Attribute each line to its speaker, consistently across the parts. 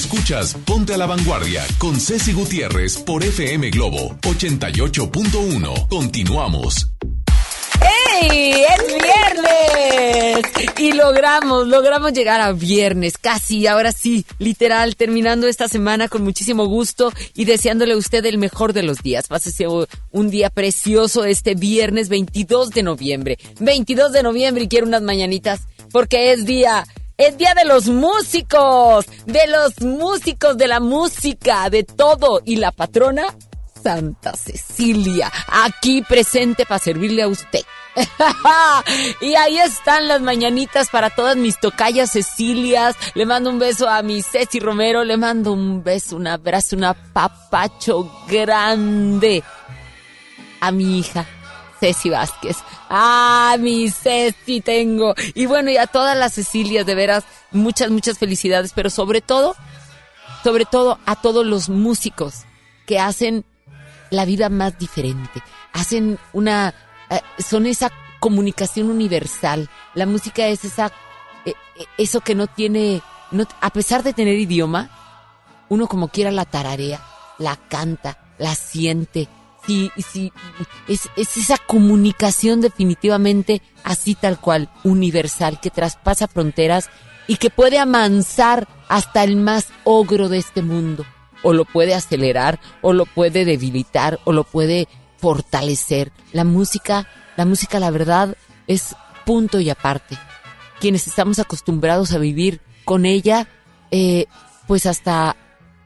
Speaker 1: Escuchas Ponte a la Vanguardia con Ceci Gutiérrez por FM Globo 88.1. Continuamos.
Speaker 2: ¡Ey! ¡Es viernes! Y logramos, logramos llegar a viernes, casi, ahora sí, literal, terminando esta semana con muchísimo gusto y deseándole a usted el mejor de los días. Pásese un día precioso este viernes 22 de noviembre. 22 de noviembre y quiero unas mañanitas porque es día es día de los músicos, de los músicos, de la música, de todo. Y la patrona, Santa Cecilia, aquí presente para servirle a usted. y ahí están las mañanitas para todas mis tocayas Cecilias. Le mando un beso a mi Ceci Romero. Le mando un beso, un abrazo, un apapacho grande a mi hija Ceci Vázquez. Ah, mi Ceci tengo. Y bueno, y a todas las Cecilias, de veras, muchas, muchas felicidades, pero sobre todo, sobre todo a todos los músicos que hacen la vida más diferente. Hacen una, eh, son esa comunicación universal. La música es esa, eh, eh, eso que no tiene, no, a pesar de tener idioma, uno como quiera la tararea, la canta, la siente, Sí, sí, es, es esa comunicación definitivamente así tal cual, universal, que traspasa fronteras y que puede amansar hasta el más ogro de este mundo. O lo puede acelerar, o lo puede debilitar, o lo puede fortalecer. La música, la música, la verdad, es punto y aparte. Quienes estamos acostumbrados a vivir con ella, eh, pues hasta,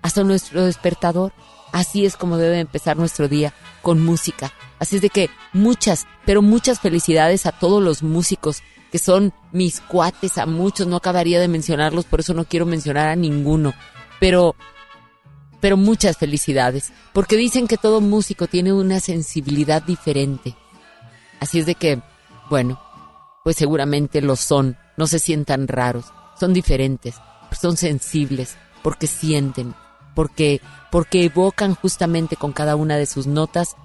Speaker 2: hasta nuestro despertador, Así es como debe empezar nuestro día, con música. Así es de que muchas, pero muchas felicidades a todos los músicos que son mis cuates, a muchos, no acabaría de mencionarlos, por eso no quiero mencionar a ninguno, pero, pero muchas felicidades, porque dicen que todo músico tiene una sensibilidad diferente. Así es de que, bueno, pues seguramente lo son, no se sientan raros, son diferentes, son sensibles, porque sienten, porque, porque evocan justamente con cada una de sus notas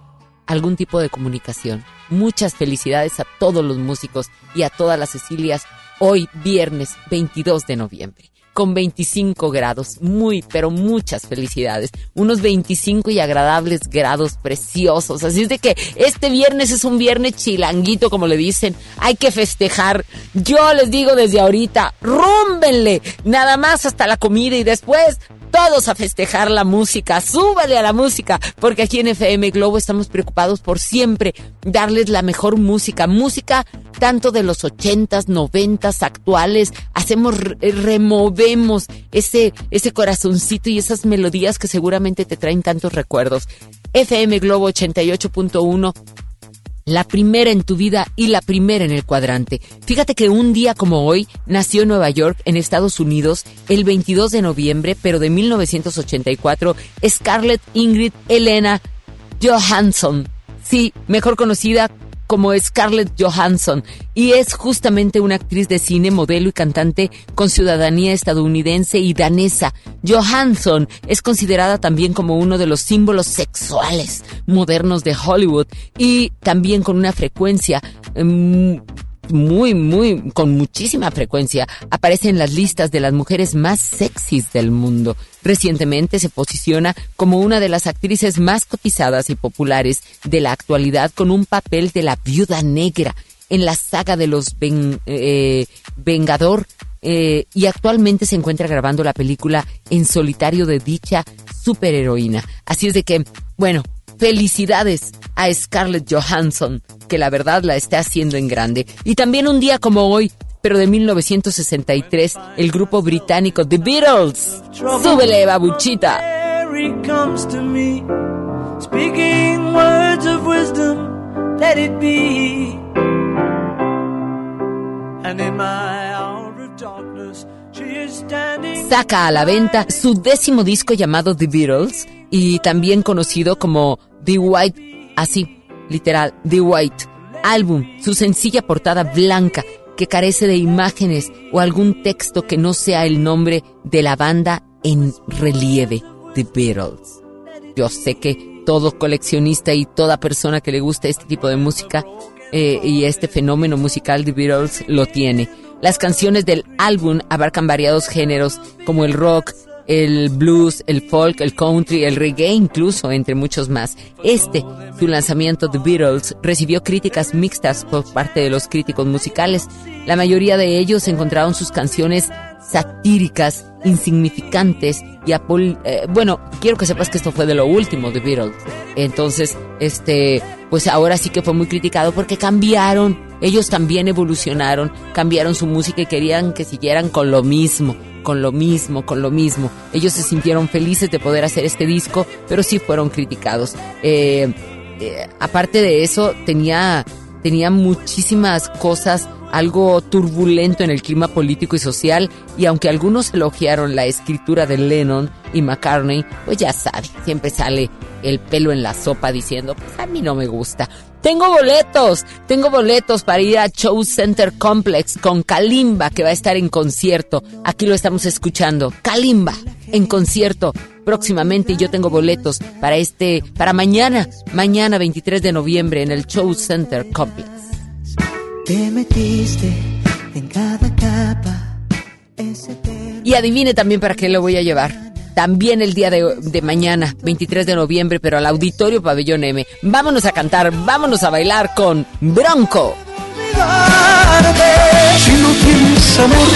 Speaker 2: algún tipo de comunicación. Muchas felicidades a todos los músicos y a todas las Cecilias hoy viernes 22 de noviembre con 25 grados. Muy, pero muchas felicidades. Unos 25 y agradables grados preciosos. Así es de que este viernes es un viernes chilanguito, como le dicen. Hay que festejar. Yo les digo desde ahorita, rúmbenle. Nada más hasta la comida y después todos a festejar la música, súbale a la música, porque aquí en FM Globo estamos preocupados por siempre darles la mejor música, música tanto de los ochentas, noventas, actuales, hacemos, ese, ese corazoncito y esas melodías que seguramente te traen tantos recuerdos. FM Globo 88.1 la primera en tu vida y la primera en el cuadrante. Fíjate que un día como hoy nació en Nueva York, en Estados Unidos, el 22 de noviembre, pero de 1984, Scarlett Ingrid Elena Johansson. Sí, mejor conocida como Scarlett Johansson y es justamente una actriz de cine, modelo y cantante con ciudadanía estadounidense y danesa. Johansson es considerada también como uno de los símbolos sexuales modernos de Hollywood y también con una frecuencia mm, muy, muy, con muchísima frecuencia aparece en las listas de las mujeres más sexys del mundo. Recientemente se posiciona como una de las actrices más cotizadas y populares de la actualidad con un papel de la viuda negra en la saga de los eh, Vengador eh, y actualmente se encuentra grabando la película en solitario de dicha superheroína. Así es de que, bueno, Felicidades a Scarlett Johansson, que la verdad la está haciendo en grande. Y también un día como hoy, pero de 1963, el grupo británico The Beatles. Súbele, babuchita. Speaking words of wisdom, let it be. And in my hour of darkness, she is standing. Saca a la venta su décimo disco llamado The Beatles y también conocido como The White, así, literal, The White, álbum, su sencilla portada blanca que carece de imágenes o algún texto que no sea el nombre de la banda en relieve, The Beatles. Yo sé que todo coleccionista y toda persona que le gusta este tipo de música eh, y este fenómeno musical The Beatles lo tiene. Las canciones del álbum abarcan variados géneros como el rock, el blues, el folk, el country, el reggae incluso, entre muchos más. Este, su lanzamiento The Beatles, recibió críticas mixtas por parte de los críticos musicales. La mayoría de ellos encontraron sus canciones satíricas, insignificantes y eh, bueno, quiero que sepas que esto fue de lo último de Beatles. Entonces, este, pues ahora sí que fue muy criticado porque cambiaron, ellos también evolucionaron, cambiaron su música y querían que siguieran con lo mismo, con lo mismo, con lo mismo. Ellos se sintieron felices de poder hacer este disco, pero sí fueron criticados. Eh, eh, aparte de eso, tenía, tenía muchísimas cosas algo turbulento en el clima político y social, y aunque algunos elogiaron la escritura de Lennon y McCartney, pues ya sabe, siempre sale el pelo en la sopa diciendo, pues a mí no me gusta. Tengo boletos, tengo boletos para ir a Show Center Complex con Kalimba, que va a estar en concierto. Aquí lo estamos escuchando. Kalimba, en concierto próximamente y yo tengo boletos para este, para mañana, mañana 23 de noviembre en el Show Center Complex.
Speaker 3: Te metiste en cada capa.
Speaker 2: Y adivine también para qué lo voy a llevar. También el día de, de, mañana, 23 de noviembre, pero al Auditorio Pabellón M. Vámonos a cantar, vámonos a bailar con Bronco.
Speaker 3: Si no tienes amor,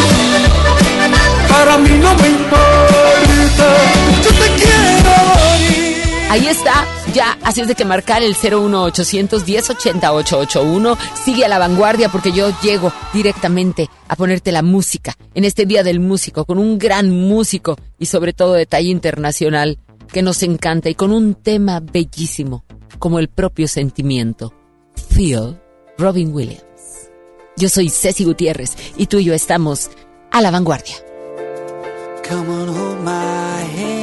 Speaker 3: para mí no me importa. Yo te quiero morir.
Speaker 2: Ahí está, ya, así es de que marcar el 01800 1080 881 sigue a la vanguardia porque yo llego directamente a ponerte la música en este Día del Músico con un gran músico y sobre todo de talla internacional que nos encanta y con un tema bellísimo como el propio sentimiento. Feel Robin Williams. Yo soy Ceci Gutiérrez y tú y yo estamos a la vanguardia.
Speaker 3: Come on, hold my hand.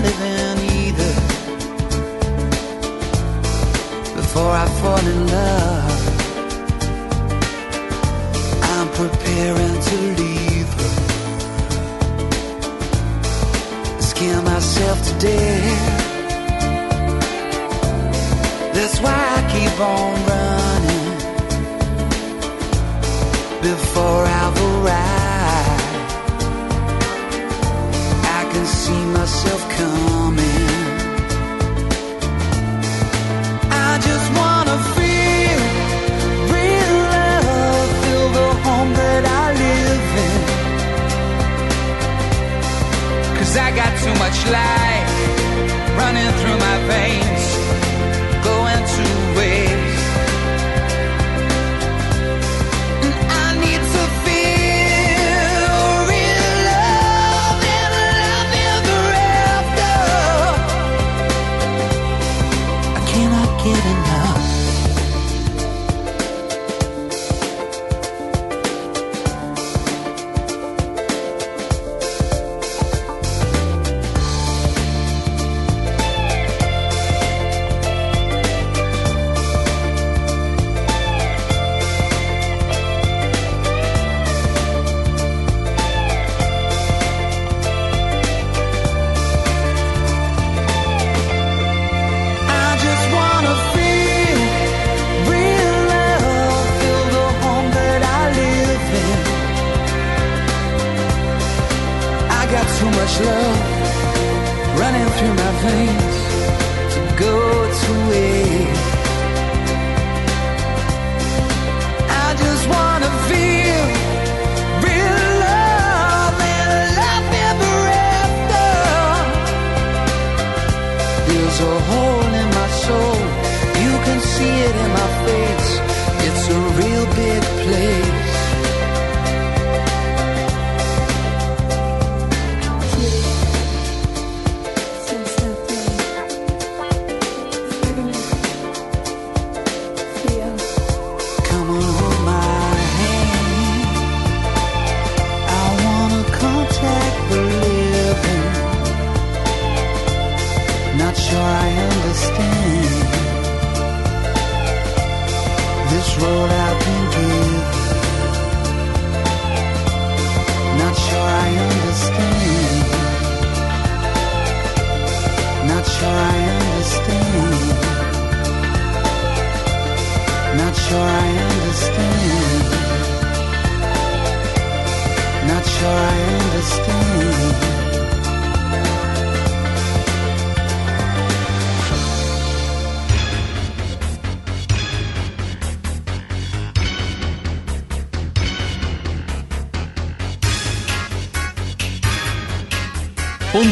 Speaker 3: living either. Before I fall in love, I'm preparing to leave her. Scare myself to death. That's why I keep on running before I've arrived. See myself coming. I just wanna feel real love, feel the home that I live in. Cause I got too much life running through my veins,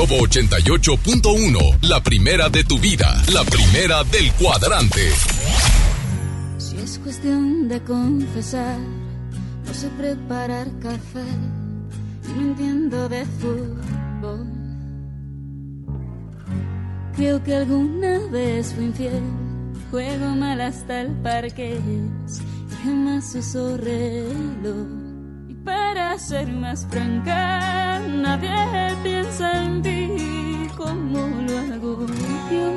Speaker 4: Globo 88.1, la primera de tu vida, la primera del cuadrante.
Speaker 5: Si es cuestión de confesar, no sé preparar café y no entiendo de fútbol. Creo que alguna vez fui infiel, juego mal hasta el parque y jamás uso reloj. Y para ser más franca, nadie te piensa ti como lo hago yo,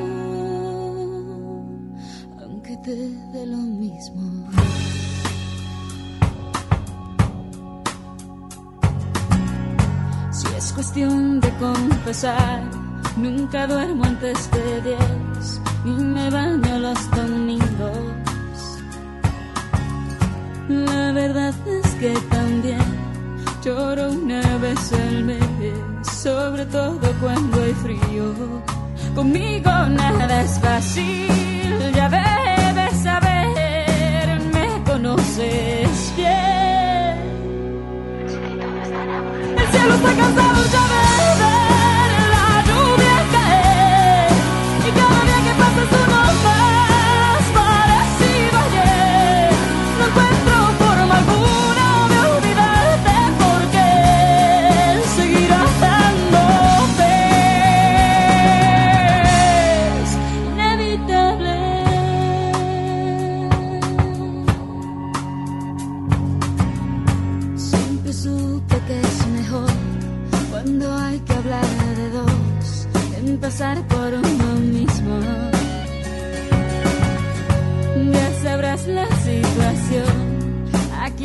Speaker 5: aunque te dé lo mismo. Si es cuestión de confesar, nunca duermo antes de diez y me baño los domingos. La verdad es que también lloro una vez al mes sobre todo cuando hay frío. Conmigo nada es fácil, ya debes saber, me conoces bien. El cielo está cansado ya de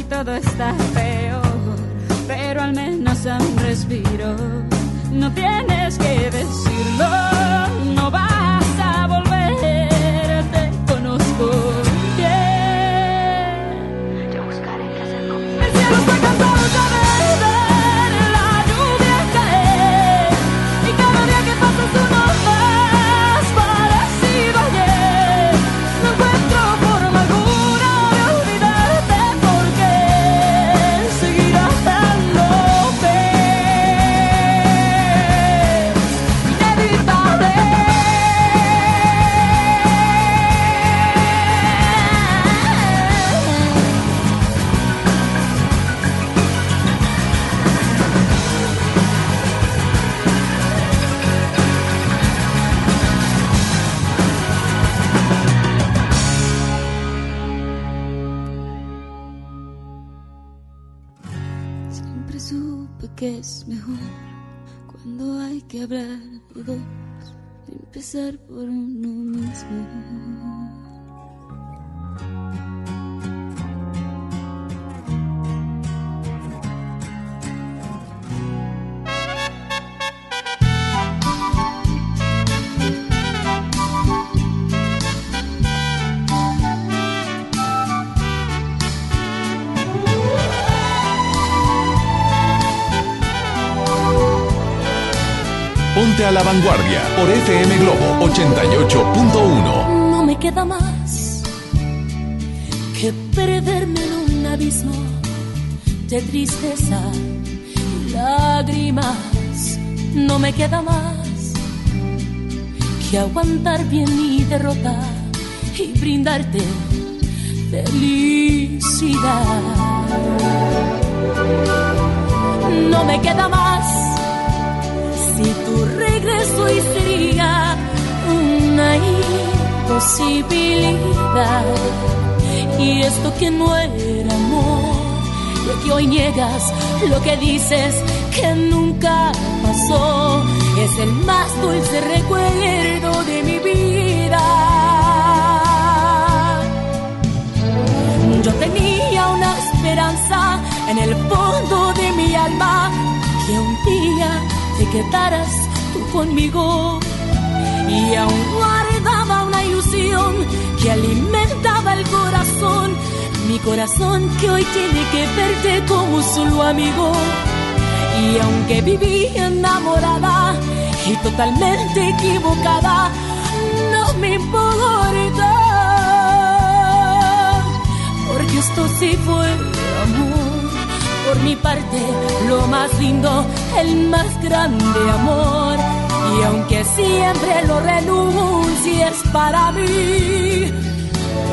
Speaker 5: todo está peor, pero al menos a un respiro. No tienes que decirlo, que hablar de dos, empezar por uno mismo.
Speaker 1: Vanguardia por FM Globo 88.1.
Speaker 6: No me queda más que perderme en un abismo de tristeza y lágrimas. No me queda más que aguantar bien mi derrota y brindarte felicidad. No me queda más si tu regreso y sería una imposibilidad. Y esto que no era amor, lo que hoy niegas, lo que dices que nunca pasó, es el más dulce recuerdo de mi vida. Yo tenía una esperanza en el fondo de mi alma que un día te quedaras tú conmigo. Y aún guardaba una ilusión que alimentaba el corazón, mi corazón que hoy tiene que verte como solo amigo. Y aunque viví enamorada y totalmente equivocada, no me importa, porque esto sí fue por mi parte lo más lindo, el más grande amor. Y aunque siempre lo renuncies para mí,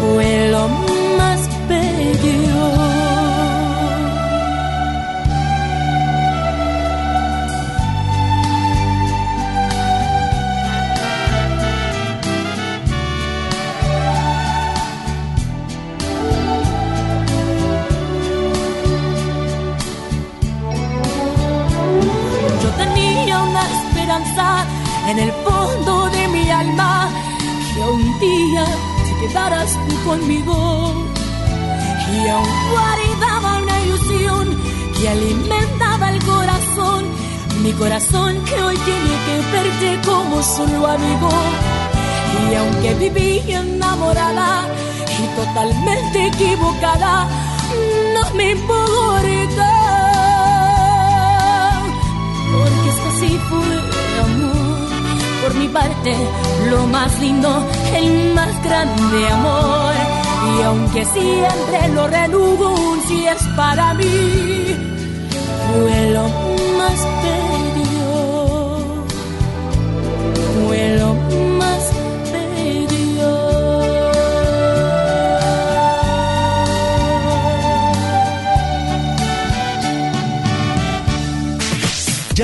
Speaker 6: fue lo más bello. En el fondo de mi alma que un día te quedaras tú conmigo. Y aún guardaba una ilusión que alimentaba el corazón, mi corazón que hoy tiene que verte como solo amigo. Y aunque viví enamorada y totalmente equivocada, no
Speaker 5: me importa. Porque esto sí fue. Parte, lo más lindo, el más grande amor. Y aunque siempre lo renuncio es para mí, fue lo más bello.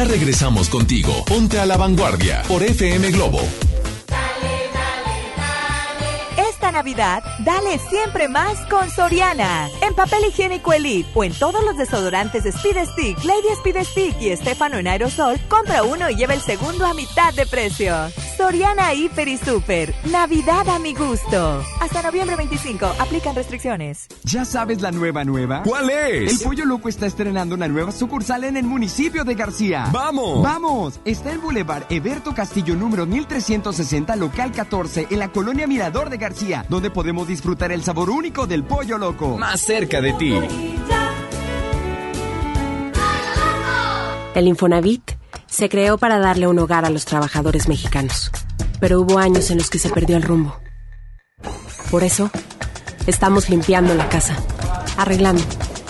Speaker 7: Regresamos contigo. Ponte a la vanguardia por FM Globo.
Speaker 8: Esta Navidad, dale siempre más con Soriana. En papel higiénico Elite o en todos los desodorantes Speed Stick, Lady Speed Stick y Estefano en aerosol, compra uno y lleva el segundo a mitad de precio. Soriana Hiper y Super. Navidad a mi gusto. Hasta noviembre 25. Aplican restricciones.
Speaker 9: ¿Ya sabes la nueva nueva?
Speaker 7: ¿Cuál es?
Speaker 9: El Pollo Loco está estrenando una nueva sucursal en el municipio de García.
Speaker 7: ¡Vamos!
Speaker 9: ¡Vamos! Está en Boulevard Eberto Castillo número 1360, local 14, en la colonia Mirador de García, donde podemos disfrutar el sabor único del Pollo Loco.
Speaker 7: Más cerca de ti.
Speaker 10: El Infonavit se creó para darle un hogar a los trabajadores mexicanos, pero hubo años en los que se perdió el rumbo. Por eso, estamos limpiando la casa, arreglando,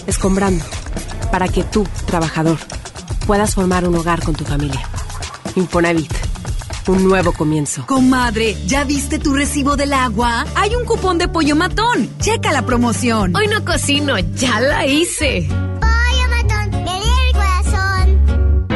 Speaker 10: escombrando, para que tú, trabajador, puedas formar un hogar con tu familia. Infonavit, un nuevo comienzo.
Speaker 11: Comadre, ¿ya viste tu recibo del agua? Hay un cupón de pollo matón. Checa la promoción.
Speaker 12: Hoy no cocino, ya la hice.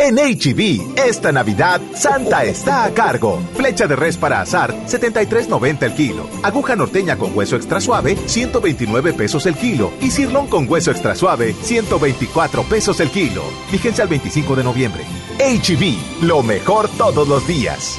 Speaker 13: En HB, esta Navidad, Santa está a cargo. Flecha de res para azar, 73.90 el kilo. Aguja norteña con hueso extra suave, 129 pesos el kilo. Y cirlón con hueso extra suave, 124 pesos el kilo. Vigencia al 25 de noviembre. HB, lo mejor todos los días.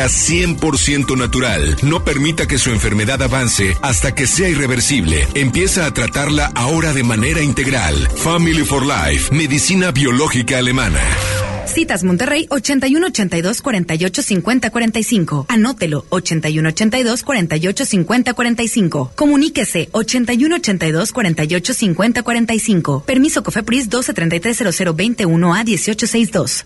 Speaker 7: 100% natural. No permita que su enfermedad avance hasta que sea irreversible. Empieza a tratarla ahora de manera integral. Family for Life, medicina biológica alemana.
Speaker 11: Citas Monterrey 81 82 48 50 45. Anótelo 81 82 48 50 45. Comuníquese 81 82 48 50 45. Permiso Cofepris 12 33 00 21 a 1862.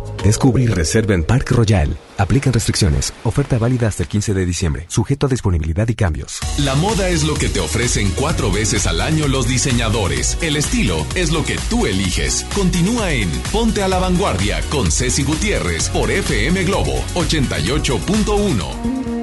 Speaker 14: Descubre y reserva en Park Royal. Aplican restricciones. Oferta válida hasta el 15 de diciembre. Sujeto a disponibilidad y cambios.
Speaker 7: La moda es lo que te ofrecen cuatro veces al año los diseñadores. El estilo es lo que tú eliges. Continúa en Ponte a la Vanguardia con Ceci Gutiérrez por FM Globo 88.1.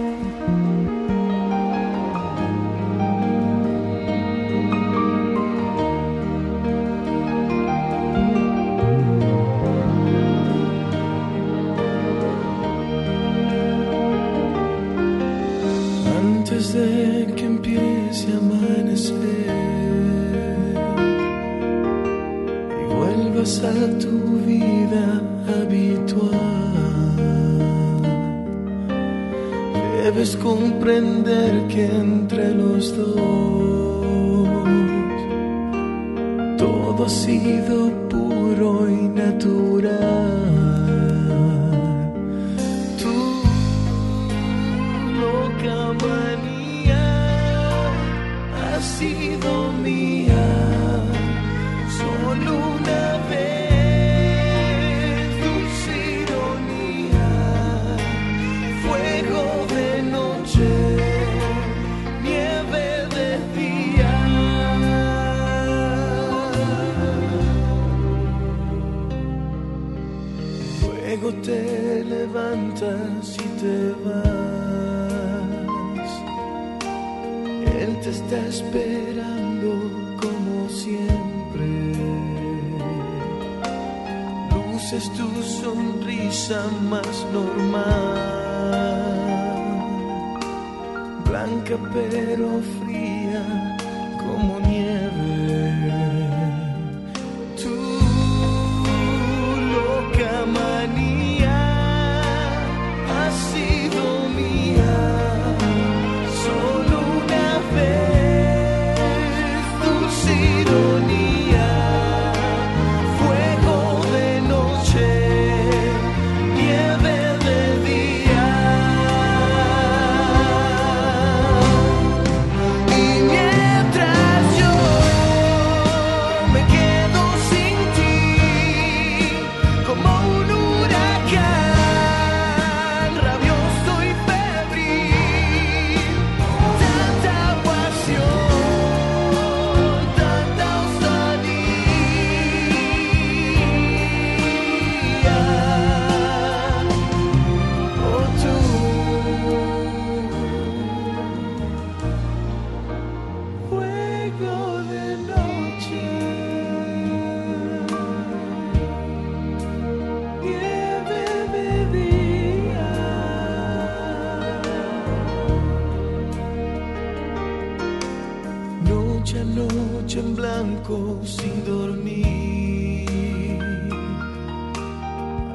Speaker 15: sin dormir.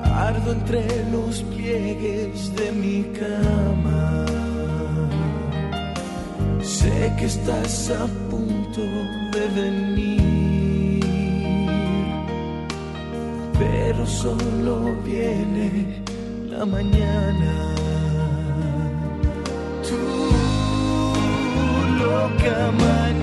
Speaker 15: Ardo entre los pliegues de mi cama. Sé que estás a punto de venir, pero solo viene la mañana. Tú, loca
Speaker 16: mañana.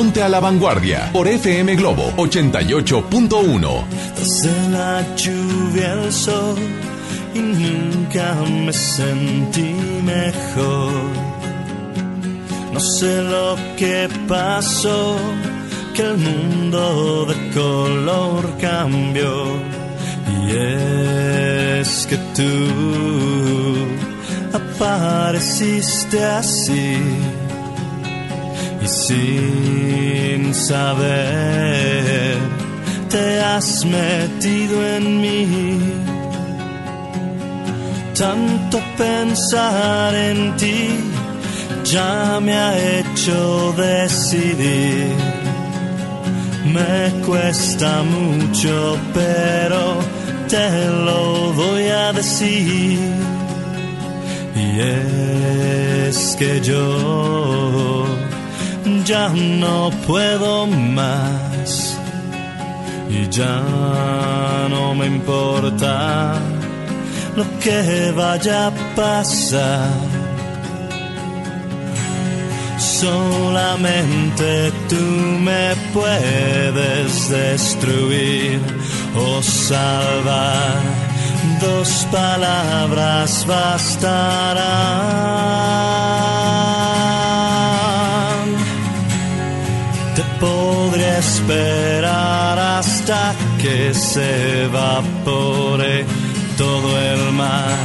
Speaker 1: Ponte a la vanguardia por FM Globo 88.1.
Speaker 17: Desde la lluvia al sol y nunca me sentí mejor. No sé lo que pasó, que el mundo de color cambió. Y es que tú apareciste así sin saber te has metido en mí. Tanto pensar en ti ya me ha hecho decidir. Me cuesta mucho, pero te lo voy a decir. Y es que yo ya no puedo más y ya no me importa lo que vaya a pasar. Solamente tú me puedes destruir o salvar. Dos palabras bastarán. Esperar hasta que se evapore todo el mar,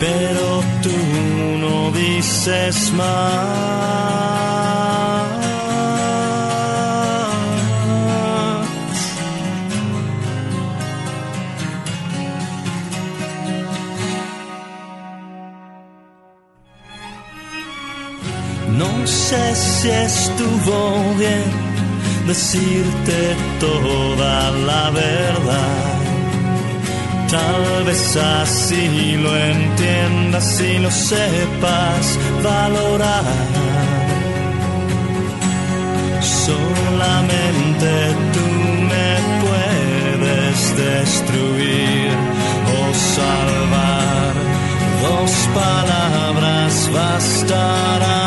Speaker 17: pero tú no dices más. No sé si estuvo bien decirte toda la verdad. Tal vez así lo entiendas y lo sepas valorar. Solamente tú me puedes destruir o salvar. Dos palabras bastarán.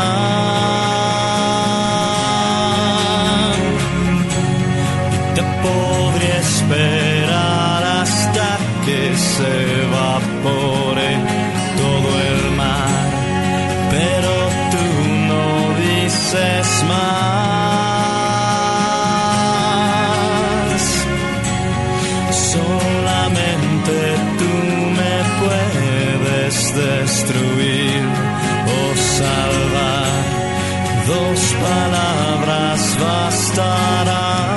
Speaker 17: Palabras bastarán.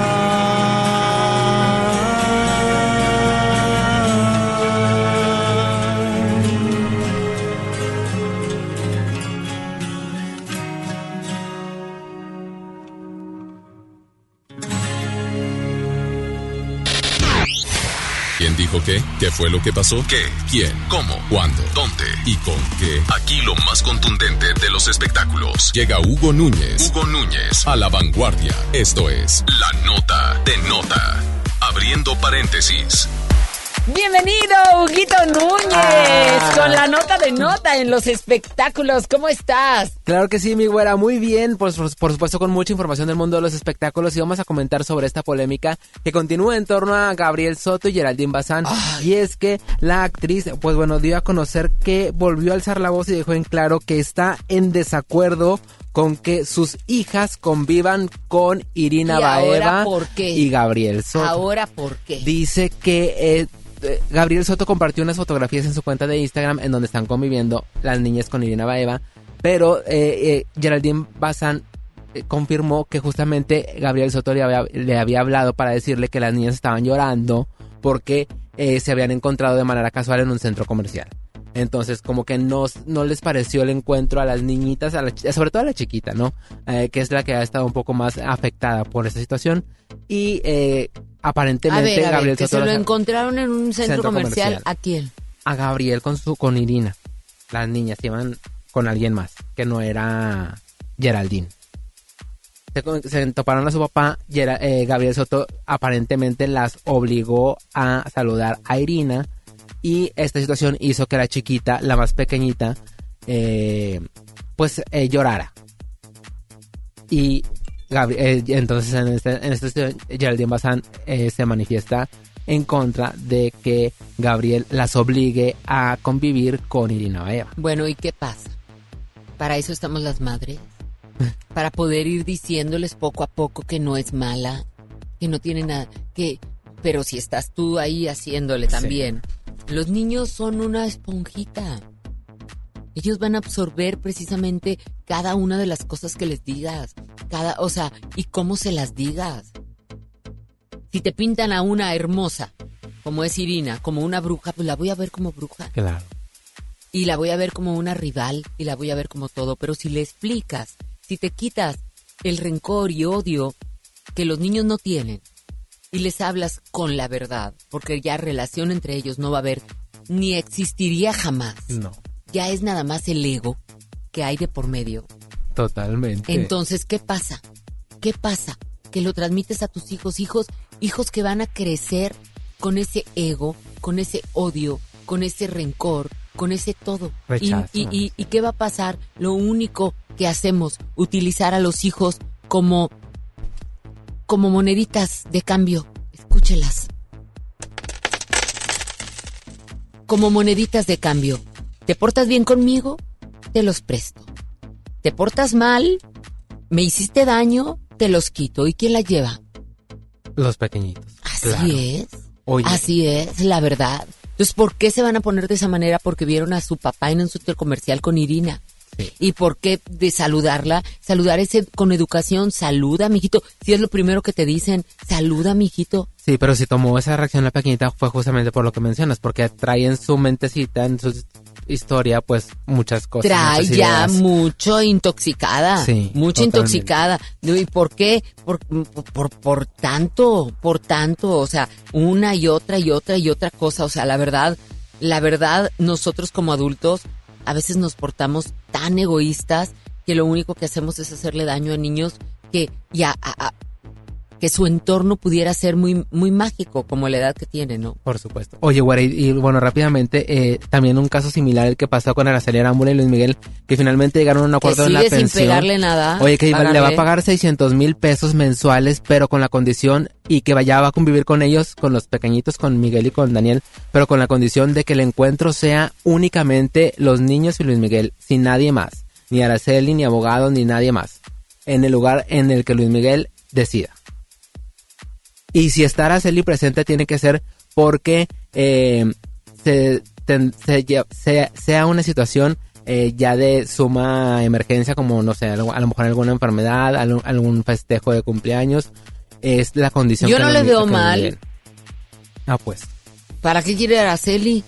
Speaker 1: ¿Quién dijo qué? ¿Qué fue lo que pasó? ¿Qué? ¿Quién? ¿Cómo? ¿Cuándo? ¿Y con qué? Aquí lo más contundente de los espectáculos. Llega Hugo Núñez. Hugo Núñez a la vanguardia. Esto es La Nota de Nota. Abriendo paréntesis.
Speaker 2: Bienvenido, Huguito Núñez,
Speaker 18: Ah.
Speaker 2: con la nota de nota en los espectáculos. ¿Cómo estás?
Speaker 18: Claro que sí, mi güera, muy bien, pues por, por supuesto con mucha información del mundo de los espectáculos y vamos a comentar sobre esta polémica que continúa en torno a Gabriel Soto y Geraldine Bazán. Y es que la actriz, pues bueno, dio a conocer que volvió a alzar la voz y dejó en claro que está en desacuerdo con que sus hijas convivan con Irina
Speaker 2: ¿Y ahora
Speaker 18: Baeva
Speaker 2: por qué?
Speaker 18: y Gabriel Soto.
Speaker 2: Ahora, ¿por qué?
Speaker 18: Dice que eh, eh, Gabriel Soto compartió unas fotografías en su cuenta de Instagram en donde están conviviendo las niñas con Irina Baeva, pero eh, eh, Geraldine Bazán confirmó que justamente Gabriel Soto le había, le había hablado para decirle que las niñas estaban llorando porque se habían encontrado de manera casual en un centro comercial. Entonces, como que no, no les pareció el encuentro a las niñitas, a la sobre todo a la chiquita, ¿no? Eh, que es la que ha estado un poco más afectada por esta situación. Y eh,
Speaker 2: A
Speaker 18: aparentemente
Speaker 2: ver, a ver,
Speaker 18: Gabriel
Speaker 2: que se lo encontraron en un centro,
Speaker 18: Centro
Speaker 2: comercial.
Speaker 18: comercial.
Speaker 2: ¿A quién?
Speaker 18: a Gabriel con su con Irina. Las niñas iban con alguien más, que no era Geraldine. Se, toparon a su papá, eh, Gabriel Soto aparentemente las obligó a saludar a Irina y esta situación hizo que la chiquita, la más pequeñita, eh, pues eh, llorara. Y Gabri- eh, entonces en, este, en esta situación Geraldine Bazán eh, se manifiesta en contra de que Gabriel las obligue a convivir con Irina Baeva.
Speaker 2: Bueno, ¿y qué pasa? Para eso estamos las madres. Para poder ir diciéndoles poco a poco que no es mala, que no tiene nada, que... Pero si estás tú ahí haciéndole también. Los niños son una esponjita. Ellos van a absorber precisamente cada una de las cosas que les digas. Cada, o sea, y cómo se las digas. Si te pintan a una hermosa, como es Irina, como una bruja, pues la voy a ver como bruja
Speaker 18: Claro.
Speaker 2: y la voy a ver como una rival y la voy a ver como todo, pero si le explicas, si te quitas el rencor y odio que los niños no tienen y les hablas con la verdad, porque ya relación entre ellos no va a haber ni existiría jamás.
Speaker 18: No,
Speaker 2: Ya es nada más el ego que hay de por medio.
Speaker 18: totalmente.
Speaker 2: Entonces, ¿qué pasa? ¿Qué pasa? Que lo transmites a tus hijos, hijos, hijos que van a crecer con ese ego, con ese odio, con ese rencor, con ese todo. Y,
Speaker 18: Rechazo.
Speaker 2: y, y- y qué va a pasar? Lo único que hacemos, utilizar a los hijos como, como moneditas de cambio. Escúchelas. Como moneditas de cambio. ¿Te portas bien conmigo? Te los presto. ¿Te portas mal? ¿Me hiciste daño? Te los quito. ¿Y quién la lleva?
Speaker 18: Los pequeñitos.
Speaker 2: Así
Speaker 18: Claro.
Speaker 2: es.
Speaker 18: Oye.
Speaker 2: Así es, la verdad. Entonces, ¿por qué se van a poner de esa manera? Porque vieron a su papá en un centro comercial con Irina. ¿Y por qué de saludarla? Saludar ese con educación. Saluda, mijito. Si es lo primero que te dicen, saluda, mijito.
Speaker 18: Sí, pero si tomó esa reacción la pequeñita fue justamente por lo que mencionas, porque trae en su mentecita, en su historia, pues muchas cosas.
Speaker 2: Trae
Speaker 18: muchas
Speaker 2: ya mucho intoxicada.
Speaker 18: Sí,
Speaker 2: mucho
Speaker 18: totalmente.
Speaker 2: intoxicada. ¿Y por qué? Por, por, por tanto, por tanto, o sea, una y otra y otra y otra cosa. O sea, la verdad, la verdad, nosotros como adultos a veces nos portamos tan egoístas que lo único que hacemos es hacerle daño a niños que ya a- a- que su entorno pudiera ser muy muy mágico como la edad que tiene, ¿no?
Speaker 18: Por supuesto. Oye, güera, y, bueno, rápidamente, eh, también un caso similar el que pasó con Araceli Arámbula y Luis Miguel, que finalmente llegaron a un acuerdo en la
Speaker 2: sigue sin
Speaker 18: pensión.
Speaker 2: pegarle nada,
Speaker 18: Oye, que le va a pagar 600 mil pesos mensuales, pero con la condición, y que vaya va a convivir con ellos, con los pequeñitos, con Miguel y con Daniel, pero con la condición de que el encuentro sea únicamente los niños y Luis Miguel, sin nadie más, ni Araceli, ni abogado, ni nadie más, en el lugar en el que Luis Miguel decida. Y si está Araceli presente tiene que ser porque eh, se, ten- se lle- sea, una situación eh, ya de suma emergencia como, no sé, algo- a lo mejor alguna enfermedad, algún, algún festejo de cumpleaños. Es la condición
Speaker 2: Yo
Speaker 18: que
Speaker 2: no le veo mal.
Speaker 18: Ah, pues.
Speaker 2: ¿Para qué quiere Araceli?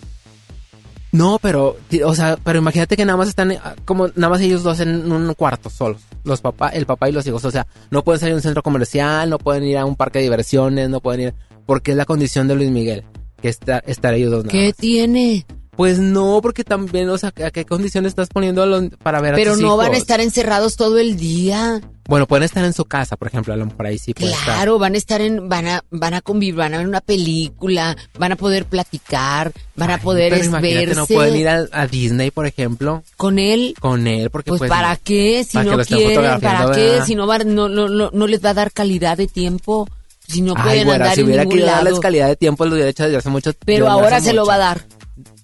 Speaker 18: No, pero, o sea, pero imagínate que nada más están eh, como nada más ellos dos en un cuarto solos, los papá, el papá y los hijos, o sea, no pueden salir a un centro comercial, no pueden ir a un parque de diversiones, no pueden ir, porque es la condición de Luis Miguel, que está, estar ellos dos nada
Speaker 2: ¿Qué
Speaker 18: más.
Speaker 2: tiene?
Speaker 18: Pues no, porque también, o sea, ¿a qué condiciones estás poniendo a los- para ver a
Speaker 2: Pero
Speaker 18: tus
Speaker 2: no van a estar encerrados todo el día.
Speaker 18: Bueno, pueden estar en su casa, por ejemplo, a lo mejor ahí sí puede estar.
Speaker 2: Claro, van a estar en, van a, van a convivir, van a ver una película, van a poder platicar, van a poder
Speaker 18: Pero imagínate,
Speaker 2: verse.
Speaker 18: no pueden ir a, a Disney, por ejemplo.
Speaker 2: ¿Con él?
Speaker 18: Con él, porque
Speaker 2: Pues,
Speaker 18: pues...
Speaker 2: ¿para qué? Si
Speaker 18: para que
Speaker 2: no quieren, ¿para qué?
Speaker 18: ¿verdad?
Speaker 2: Si no, van- no, no, no, no les va a dar calidad de tiempo. Si no
Speaker 18: Ay,
Speaker 2: pueden
Speaker 18: güera,
Speaker 2: andar
Speaker 18: si
Speaker 2: en
Speaker 18: hubiera
Speaker 2: ningún lado.
Speaker 18: darles calidad de tiempo, lo hubiera hecho desde hace mucho
Speaker 2: Pero
Speaker 18: desde
Speaker 2: ahora se lo va a dar.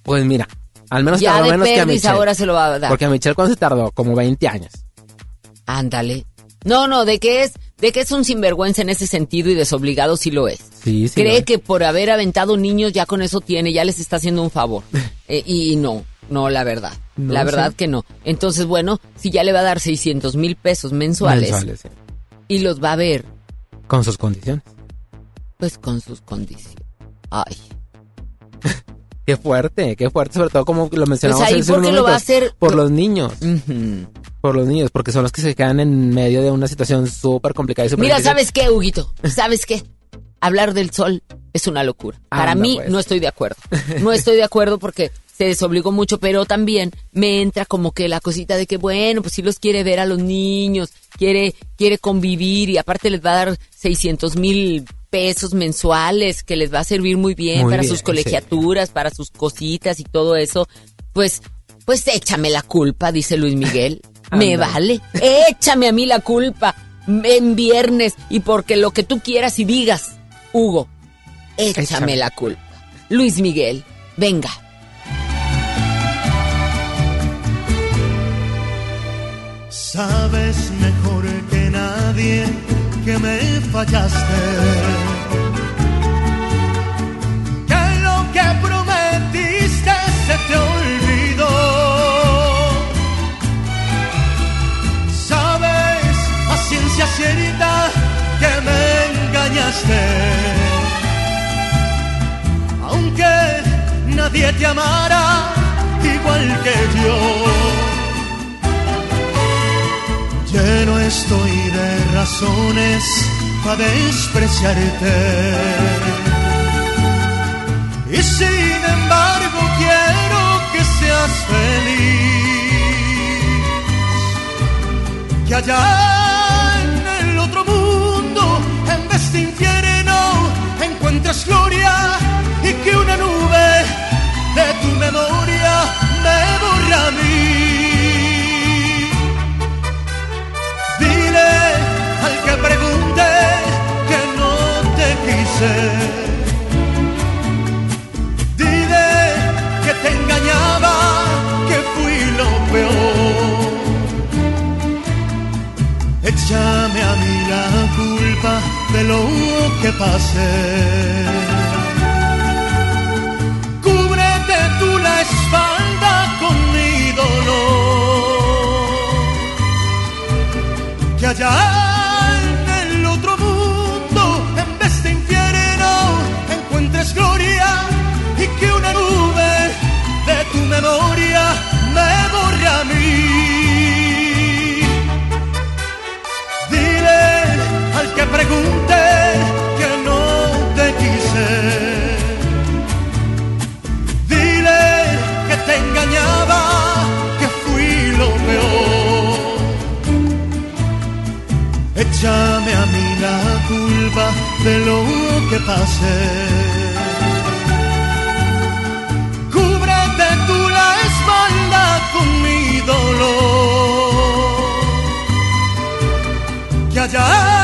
Speaker 18: Pues mira, al menos
Speaker 2: Ya
Speaker 18: tardó
Speaker 2: de
Speaker 18: menos que a Michelle.
Speaker 2: ahora se lo va a dar.
Speaker 18: Porque a Michelle cuando se tardó, como 20 años.
Speaker 2: Ándale. No, no, de que es, de que es un sinvergüenza en ese sentido y desobligado sí lo es.
Speaker 18: Sí, sí.
Speaker 2: Cree que por haber aventado niños ya con eso tiene, ya les está haciendo un favor. Eh, y no, no, la verdad.
Speaker 18: No,
Speaker 2: la verdad
Speaker 18: sí.
Speaker 2: que no. Entonces, bueno, si ya le va a dar 600 mil pesos mensuales,
Speaker 18: Mensuales, sí.
Speaker 2: y los va a ver,
Speaker 18: Con sus condiciones.
Speaker 2: pues con sus condiciones. Ay.
Speaker 18: Qué fuerte, qué fuerte, sobre todo como lo mencionamos
Speaker 2: Pues ahí porque
Speaker 18: unos
Speaker 2: lo va a hacer-
Speaker 18: Por los niños. Por los niños, porque son los que se quedan en medio de una situación súper complicada y súper
Speaker 2: Mira,
Speaker 18: difícil.
Speaker 2: ¿sabes qué, Huguito? ¿Sabes qué? hablar del sol es una locura. Para
Speaker 18: Anda,
Speaker 2: mí
Speaker 18: pues.
Speaker 2: no estoy de acuerdo. No estoy de acuerdo porque se desobligó mucho, pero también me entra como que la cosita de que, bueno, pues sí los quiere ver a los niños, quiere, quiere convivir y aparte les va a dar 600 mil pesos mensuales que les va a servir muy bien
Speaker 18: Muy
Speaker 2: para
Speaker 18: bien,
Speaker 2: sus colegiaturas, para sus cositas y todo eso. Pues, pues échame la culpa, dice Luis Miguel. Me vale. Échame a mí la culpa en viernes y porque lo que tú quieras y digas, Hugo, échame,
Speaker 18: Échame.
Speaker 2: la culpa. Luis Miguel, venga.
Speaker 19: Sabes mejor que nadie que me fallaste. Que lo que prometiste se te olvidó. Sabes a ciencia que me engañaste. Aunque nadie te amara igual que yo. Lleno estoy de razones para despreciarte. Y sin embargo quiero que seas feliz. Que allá en el otro mundo, en vez de infierno, encuentres gloria y que una nube de tu memoria me borra a mí. Quise. Dile que te engañaba, que fui lo peor. Échame a mí la culpa de lo que pasé. Cúbrete tú la espalda con mi dolor que allá memoria me borre a mí. Dile al que pregunte que no te quise. Dile que te engañaba, que fui lo peor. Échame a mí la culpa de lo que pasé. Con mi dolor. Que allá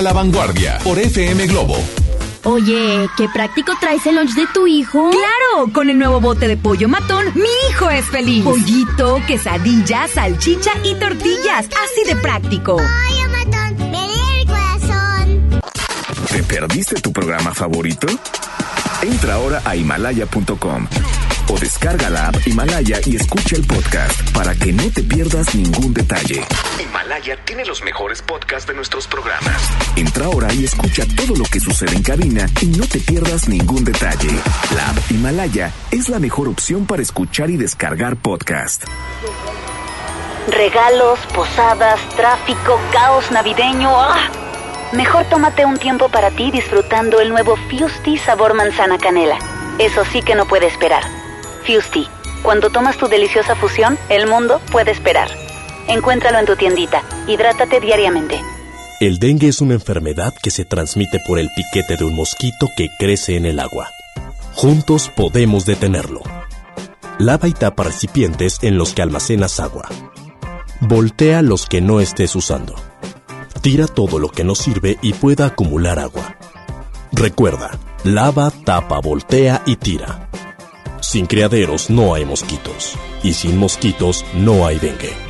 Speaker 1: a la vanguardia por FM Globo.
Speaker 20: Oye, qué práctico traes el lunch de tu hijo.
Speaker 11: ¡Claro! Con el nuevo bote de pollo matón, mi hijo es feliz. Pollito, quesadilla, salchicha y tortillas. Así de práctico.
Speaker 16: Pollo matón, me el corazón.
Speaker 21: ¿Te perdiste tu programa favorito? Entra ahora a himalaya.com o descarga la app Himalaya y escucha el podcast para que no te pierdas ningún detalle. Himalaya tiene los mejores podcasts de nuestros programas. Entra ahora y escucha todo lo que sucede en cabina y no te pierdas ningún detalle. La app Himalaya es la mejor opción para escuchar y descargar podcast.
Speaker 22: Regalos, posadas, tráfico, caos navideño. ¡Ah! Mejor tómate un tiempo para ti disfrutando el nuevo Fusti sabor manzana canela. Eso sí que no puede esperar. Fusti, cuando tomas tu deliciosa fusión, el mundo puede esperar. Encuéntralo en tu tiendita. Hidrátate diariamente.
Speaker 23: El dengue es una enfermedad que se transmite por el piquete de un mosquito que crece en el agua. Juntos podemos detenerlo. Lava y tapa recipientes en los que almacenas agua. Voltea los que no estés usando. Tira todo lo que no sirve y pueda acumular agua. Recuerda, lava, tapa, voltea y tira. Sin criaderos no hay mosquitos. Y sin mosquitos no hay dengue.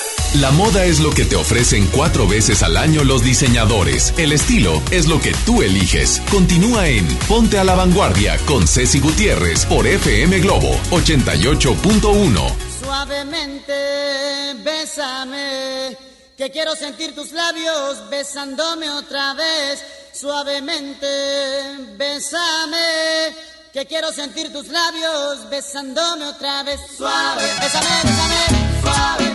Speaker 1: La moda es lo que te ofrecen cuatro veces al año los diseñadores. El estilo es lo que tú eliges. Continúa en Ponte a la Vanguardia con Ceci Gutiérrez por FM Globo 88.1.
Speaker 24: Suavemente, bésame, que quiero sentir tus labios besándome otra vez. Suavemente, bésame, que quiero sentir tus labios besándome otra vez. Suave, bésame, bésame, suave,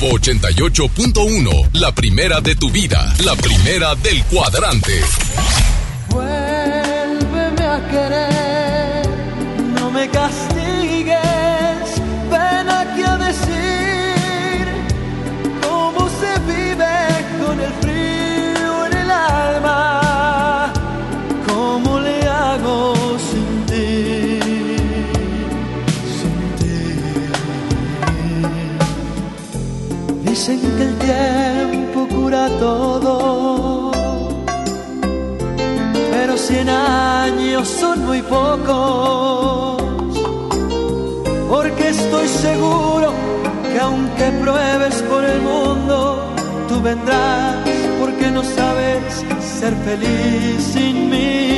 Speaker 1: Globo 88.1, la primera de tu vida, la primera del cuadrante.
Speaker 17: Vuélveme a querer, no me castigo. Dicen que el tiempo cura todo, pero cien años son muy pocos, porque estoy seguro que aunque pruebes por el mundo, tú vendrás porque no sabes ser feliz sin mí.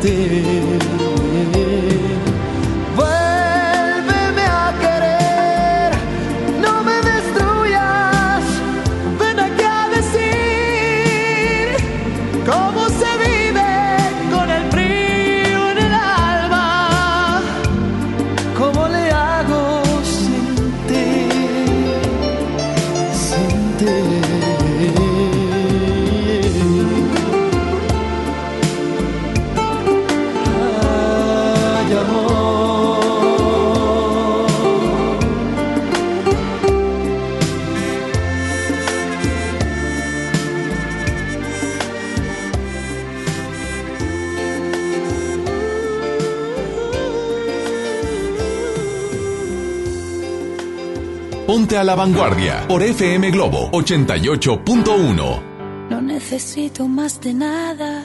Speaker 17: te
Speaker 1: Ponte a la vanguardia por FM Globo 88.1.
Speaker 25: No necesito más de nada.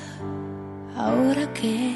Speaker 25: Ahora que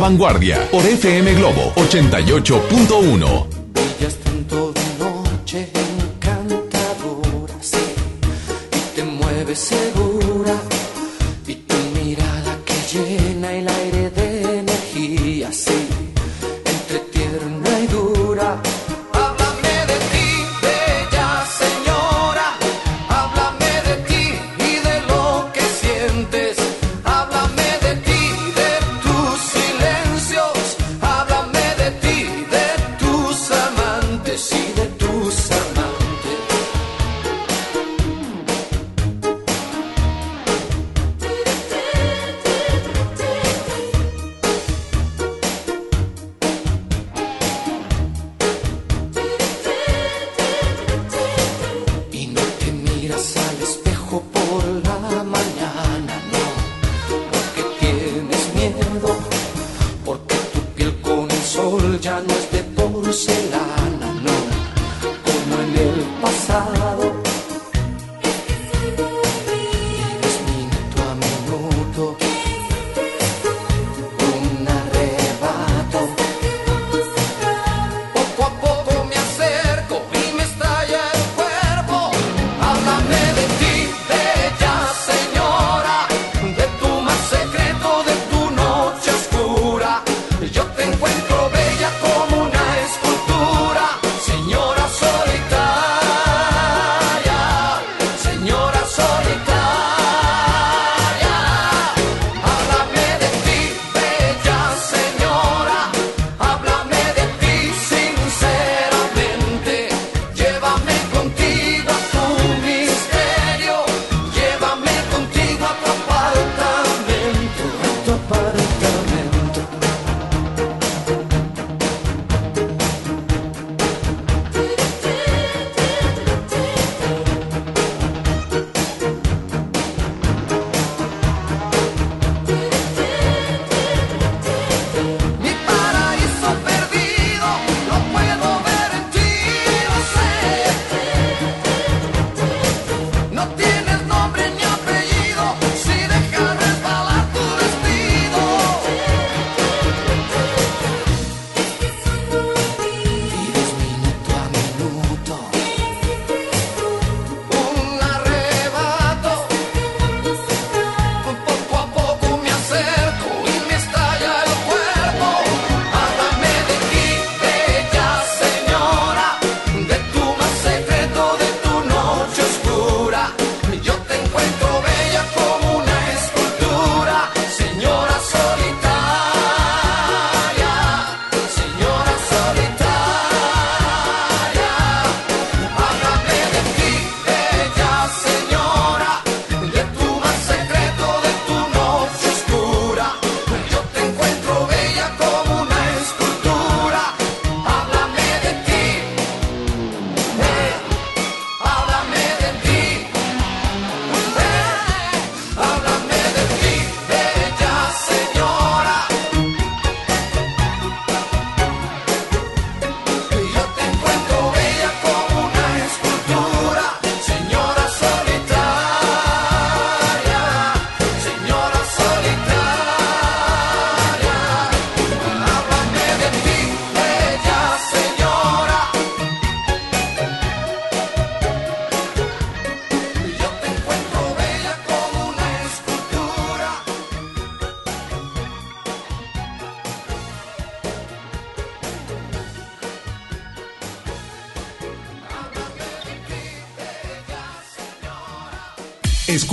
Speaker 3: vanguardia por FM Globo 88.1.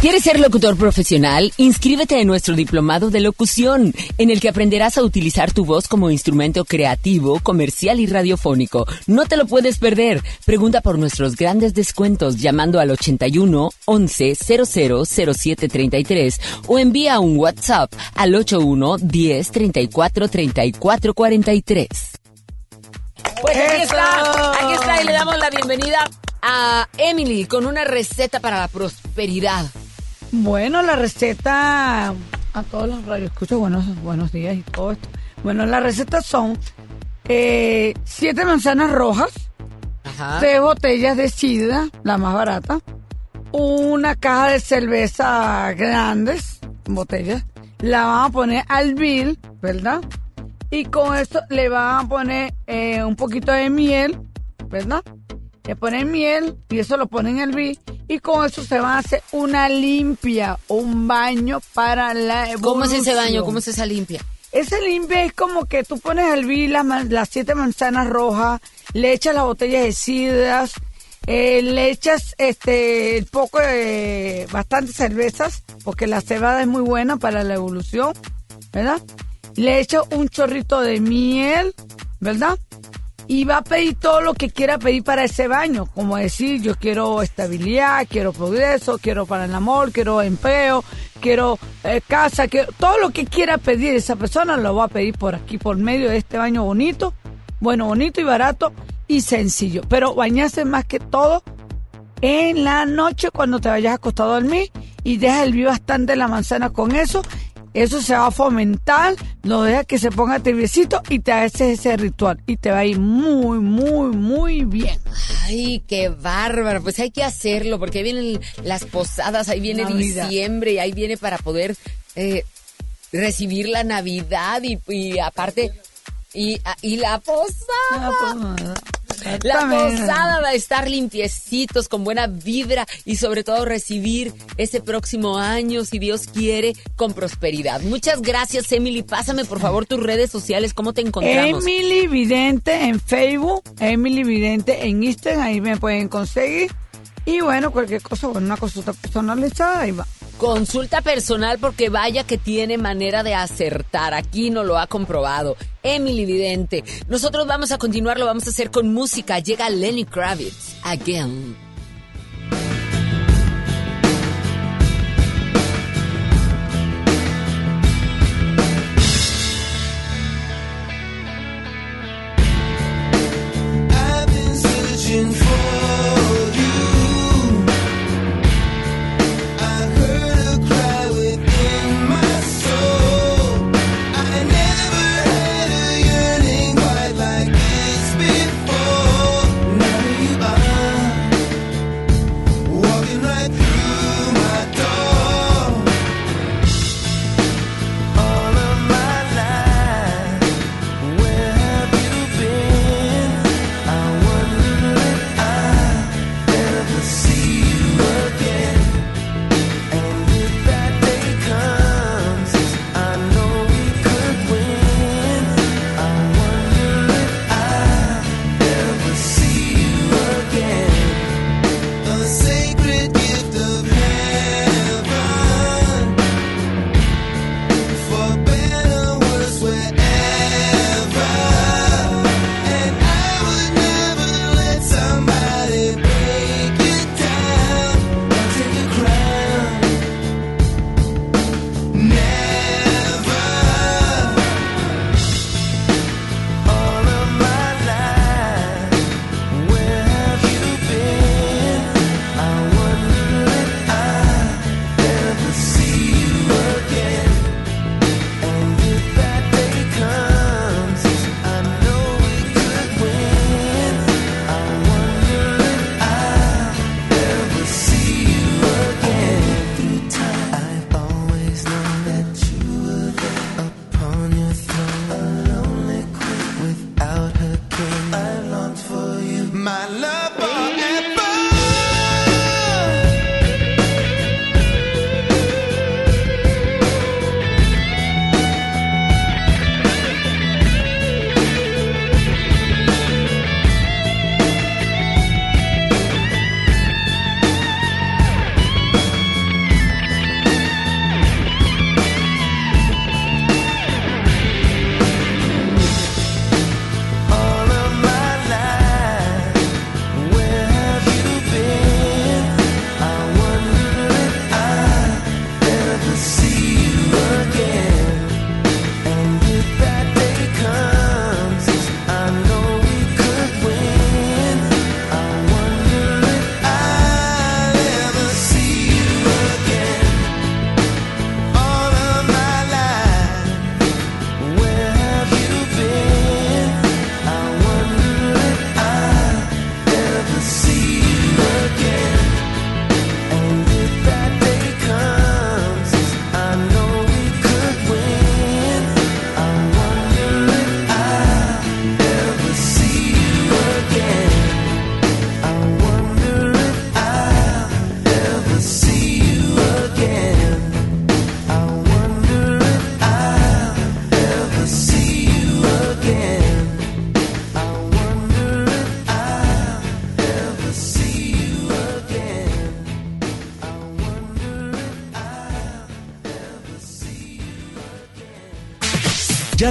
Speaker 2: ¿Quieres ser locutor profesional? Inscríbete en nuestro diplomado de locución, en el que aprenderás a utilizar tu voz como instrumento creativo, comercial y radiofónico. No te lo puedes perder. Pregunta por nuestros grandes descuentos llamando al 81 11 00 07 33 o envía un WhatsApp al 81 10 34 34 43. Pues aquí está, aquí está y le damos la bienvenida a Emily con una receta para la prosperidad.
Speaker 26: Bueno, la receta a todos los radioescuchos, buenos, buenos días y todo esto. Bueno, las recetas son eh, siete manzanas rojas, tres botellas de sidra, la más barata, una caja de cerveza grandes, botellas, la van a poner al bill, ¿verdad? Y con esto le van a poner eh, un poquito de miel, ¿verdad? Le ponen miel y eso lo ponen en el bill y con eso se va a hacer una limpia, un baño para la evolución.
Speaker 2: ¿Cómo es ese baño? ¿Cómo es esa limpia?
Speaker 26: Ese limpia es como que tú pones al bill las, las siete manzanas rojas, le echas las botellas de sidras, eh, le echas este el poco de bastantes cervezas, porque la cebada es muy buena para la evolución, ¿verdad? Le echas un chorrito de miel, ¿verdad? Y va a pedir todo lo que quiera pedir para ese baño, como decir, yo quiero estabilidad, quiero progreso, quiero para el amor, quiero empleo, quiero eh, casa, quiero, todo lo que quiera pedir esa persona lo va a pedir por aquí, por medio de este baño bonito, bueno, bonito y barato y sencillo, pero bañarse más que todo en la noche cuando te vayas acostado a dormir y deja el bastante la manzana con eso. Eso se va a fomentar, lo deja que se ponga tibiecito y te haces ese ritual y te va a ir muy, muy, muy bien.
Speaker 2: Ay, qué bárbaro. Pues hay que hacerlo porque ahí vienen las posadas, ahí viene
Speaker 26: Navidad.
Speaker 2: diciembre y ahí viene para poder eh, recibir la Navidad y, y aparte y, y la posada. La
Speaker 26: Exactamente.
Speaker 2: posada va a estar limpiecitos, con buena vibra y sobre todo recibir ese próximo año, si Dios quiere, con prosperidad. Muchas gracias, Emily. Pásame por favor tus redes sociales, ¿cómo te encontramos?
Speaker 26: Emily Vidente en Facebook, Emily Vidente en Instagram, ahí me pueden conseguir. Y bueno, cualquier cosa, bueno, una consulta personalizada, ahí va.
Speaker 2: Consulta personal porque vaya que tiene manera de acertar. Aquí no lo ha comprobado. Emily Vidente. Nosotros vamos a continuar, lo vamos a hacer con música. Llega Lenny Kravitz. Again.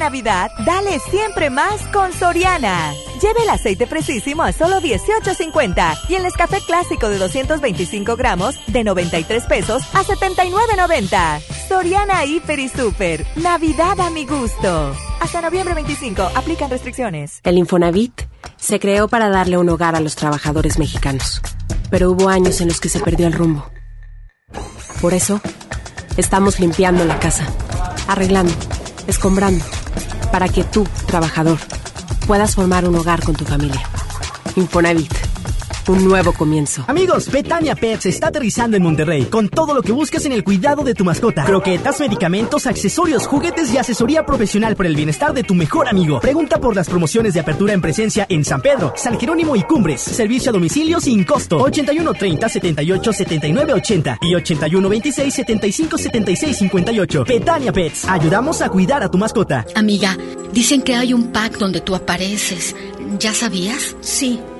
Speaker 27: Navidad, dale siempre más con Soriana. Lleve el aceite fresísimo a solo 18.50 y el Nescafé clásico de 225 gramos de 93 pesos a 79.90. Soriana Hiper y Super. Navidad a mi gusto. Hasta noviembre 25. Aplican restricciones.
Speaker 10: El Infonavit se creó para darle un hogar a los trabajadores mexicanos, pero hubo años en los que se perdió el rumbo. Por eso, estamos limpiando la casa, arreglando, escombrando, para que tú, trabajador, puedas formar un hogar con tu familia. Infonavit, un nuevo comienzo.
Speaker 28: Amigos, Betania Pets está aterrizando en Monterrey con todo lo que buscas en el cuidado de tu mascota. Croquetas, medicamentos, accesorios, juguetes y asesoría profesional por el bienestar de tu mejor amigo. Pregunta por las promociones de apertura en presencia en San Pedro, San Jerónimo y Cumbres. Servicio a domicilio sin costo. 81 30 78 79 80 y 81 26 75 76 58. Betania Pets. Ayudamos a cuidar a tu mascota.
Speaker 11: Amiga, dicen que hay un pack donde tú apareces. ¿Ya sabías?
Speaker 29: Sí.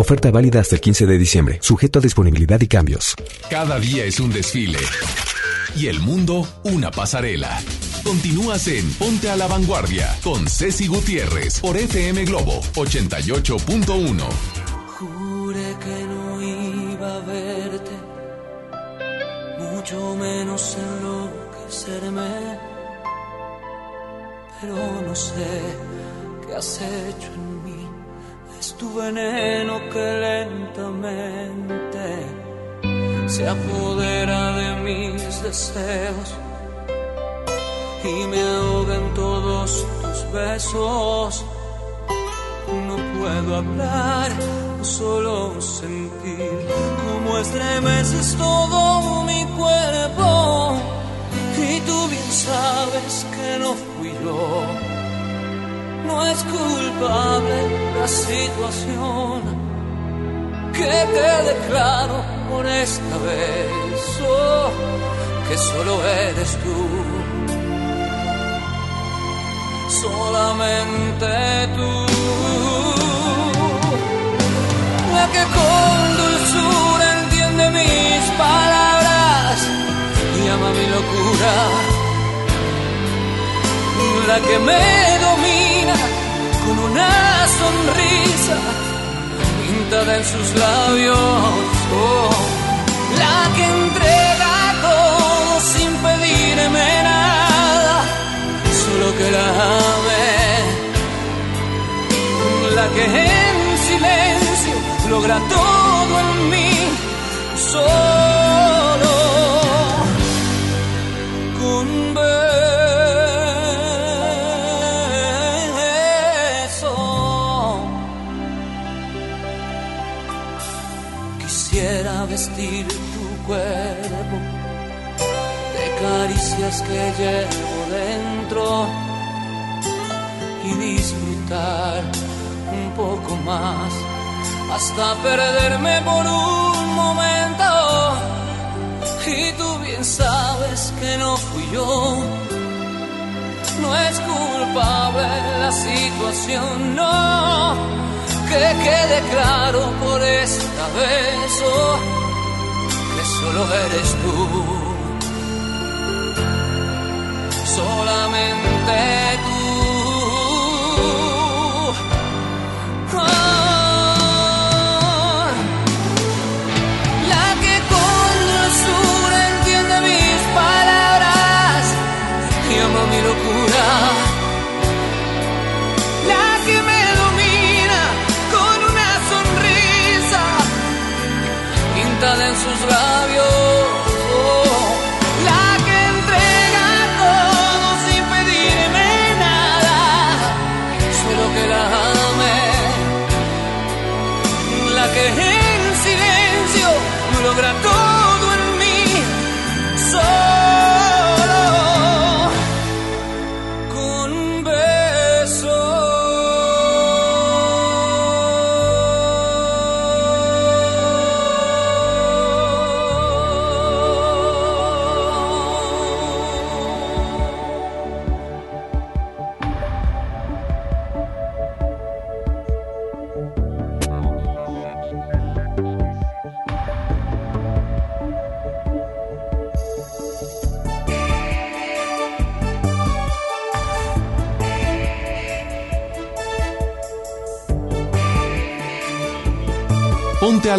Speaker 14: Oferta válida hasta el 15 de diciembre, sujeto a disponibilidad y cambios.
Speaker 1: Cada día es un desfile. Y el mundo una pasarela. Continúas en Ponte a la Vanguardia con Ceci Gutiérrez por FM Globo 88.1.
Speaker 30: Juré que no iba a verte, mucho menos enloquecerme. Pero no sé qué has hecho en. Es tu veneno que lentamente se apodera de mis deseos y me ahoga en todos tus besos. No puedo hablar, solo sentir cómo estremeces todo mi cuerpo. Y tú bien sabes que no fui yo. No es culpable la situación. Que te declaro por esta vez oh, que solo eres tú solamente tú. La que con dulzura entiende mis palabras y ama mi locura. La que me domina una sonrisa pintada en sus labios. Oh, la que entrega todo sin pedirme nada solo que la ame, la que en silencio logra todo en mí, solo de caricias que llevo dentro y disfrutar un poco más hasta perderme por un momento. Y tú bien sabes que no fui yo, no es culpable la situación, no. Que quede claro por esta vez oh, solo eres tú solamente tú.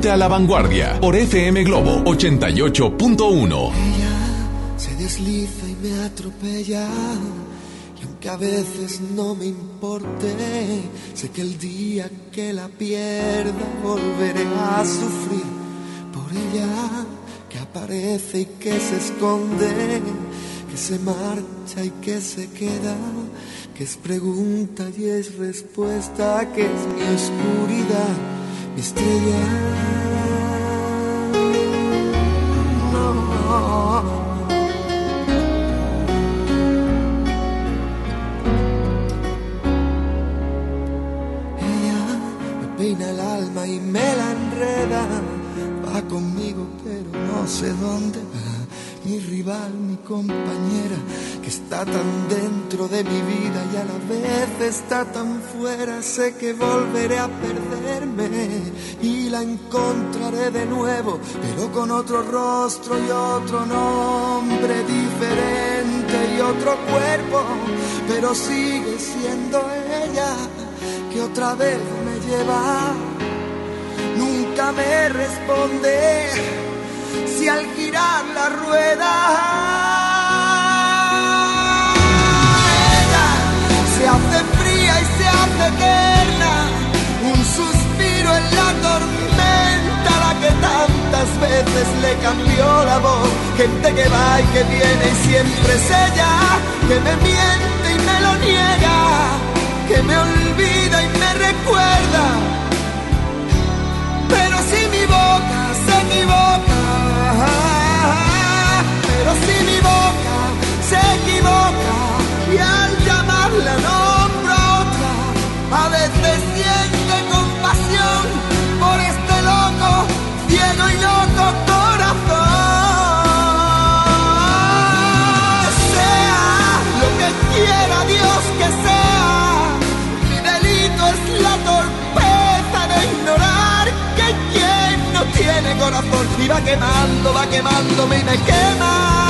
Speaker 1: Ponte a la vanguardia por FM Globo 88.1.
Speaker 31: Se desliza y me atropella. Y aunque a veces no me importe, sé que el día que la pierda volveré a sufrir por ella. Que aparece y que se esconde, que se marcha y que se queda. Que es pregunta y es respuesta, que es mi oscuridad, mi estrella. No. Ella me peina el alma y me la enreda. Va conmigo, pero no sé dónde va. Mi rival, mi compañera, que está tan dentro de mi vida y a la vez está tan fuera. Sé que volveré a y la encontraré de nuevo, pero con otro rostro y otro nombre diferente y otro cuerpo. Pero sigue siendo ella que otra vez me lleva. Nunca me responde si al girar la rueda se hace fría y se hace eterna, que tantas veces le cambió la voz, gente que va y que viene y siempre es ella, que me miente y me lo niega, que me olvida y me recuerda, pero si mi boca se equivoca, corazón y va quemando, va quemándome y me quema.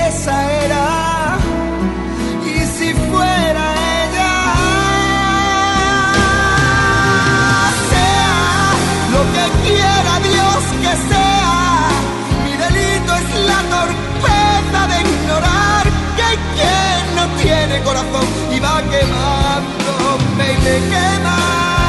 Speaker 31: esa era, y si fuera ella, sea lo que quiera Dios que sea, mi delito es la torpeza de ignorar que quien no tiene corazón y va quemándome y me quema.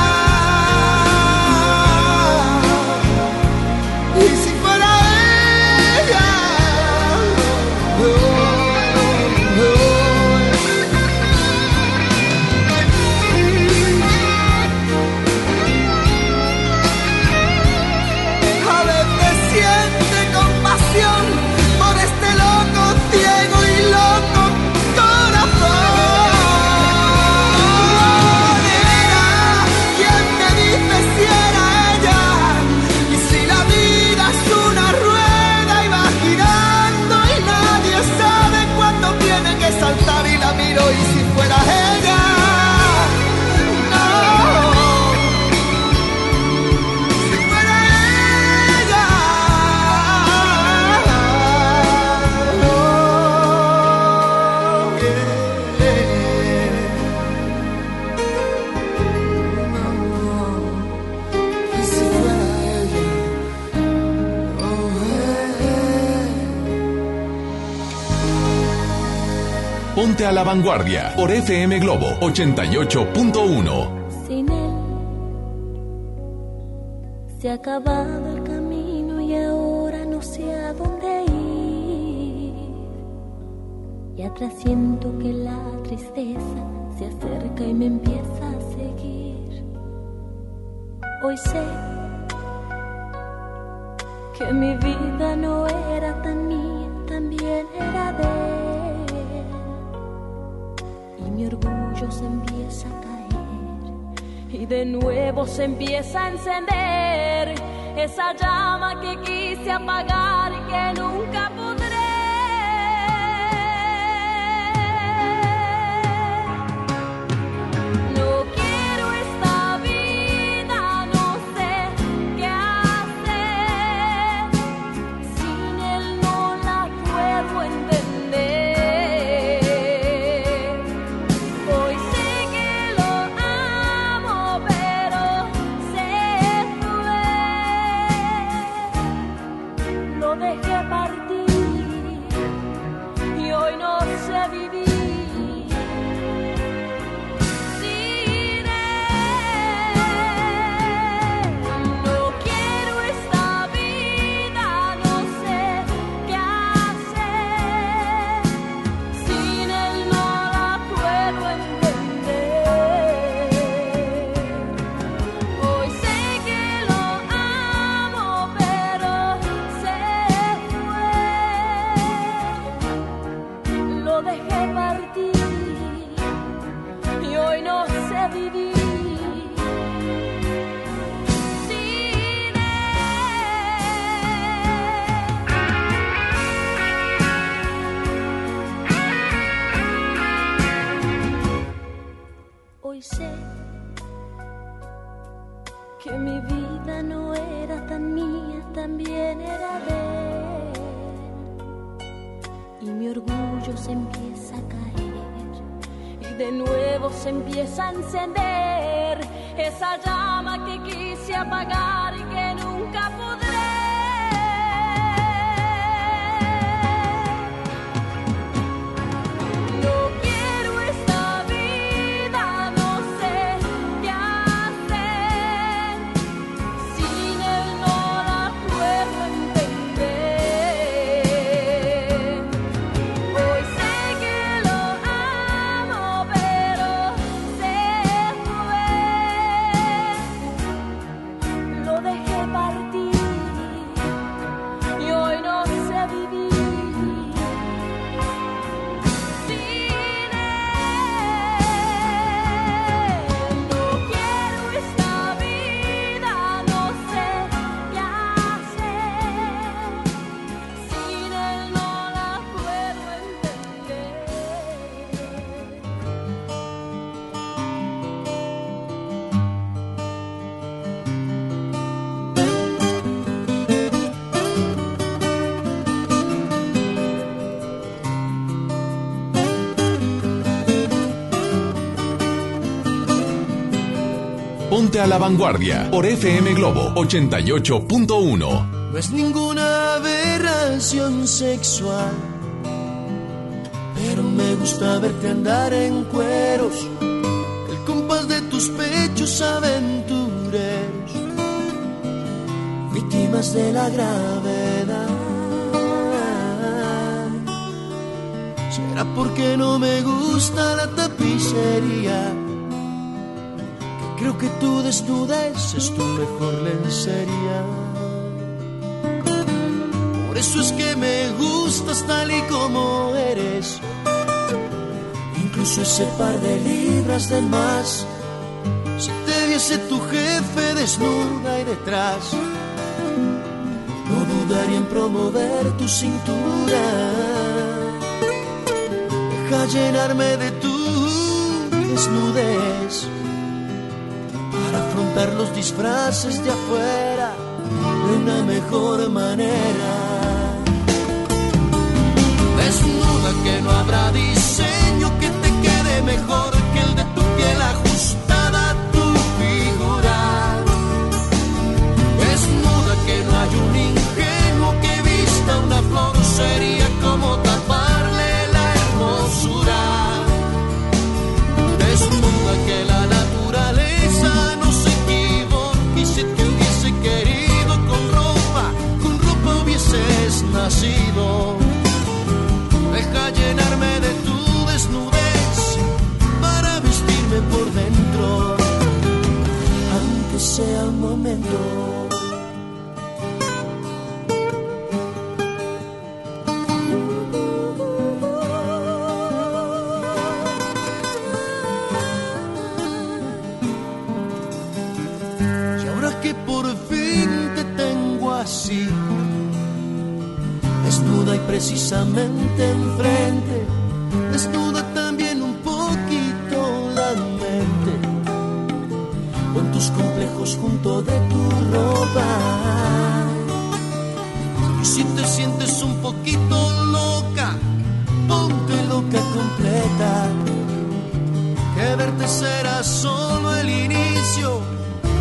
Speaker 31: A la
Speaker 1: vanguardia por FM Globo 88.1.
Speaker 32: Sin se ha
Speaker 33: a la
Speaker 1: vanguardia por FM Globo 88.1.
Speaker 15: No es ninguna aberración sexual, pero me gusta verte andar en cueros, el compás de tus pechos aventureros, víctimas de la gravedad. Será porque no me gusta la tapicería. Que Creo que tu desnudez es tu mejor lencería. Por eso es que me gustas tal y como eres. Incluso ese par de libras de más. Si te viese tu jefe desnuda y detrás, no dudaría en promover tu cintura. Deja llenarme de tu desnudez afrontar los disfraces de afuera de una mejor manera. Desnuda que no habrá diseño que te quede mejor que el de tu piel ajustada a tu figura. Desnuda que no hay un ingenuo que vista una flor nacido. Deja llenarme de tu desnudez para vestirme por dentro, aunque
Speaker 17: sea un momento. Precisamente enfrente, desnuda también un poquito la mente, con tus complejos junto de tu ropa. Y si te sientes un poquito loca, ponte loca completa. Que verte será solo el inicio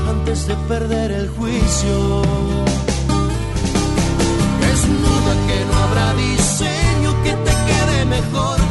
Speaker 17: antes de perder el juicio. Habrá diseño que te quede mejor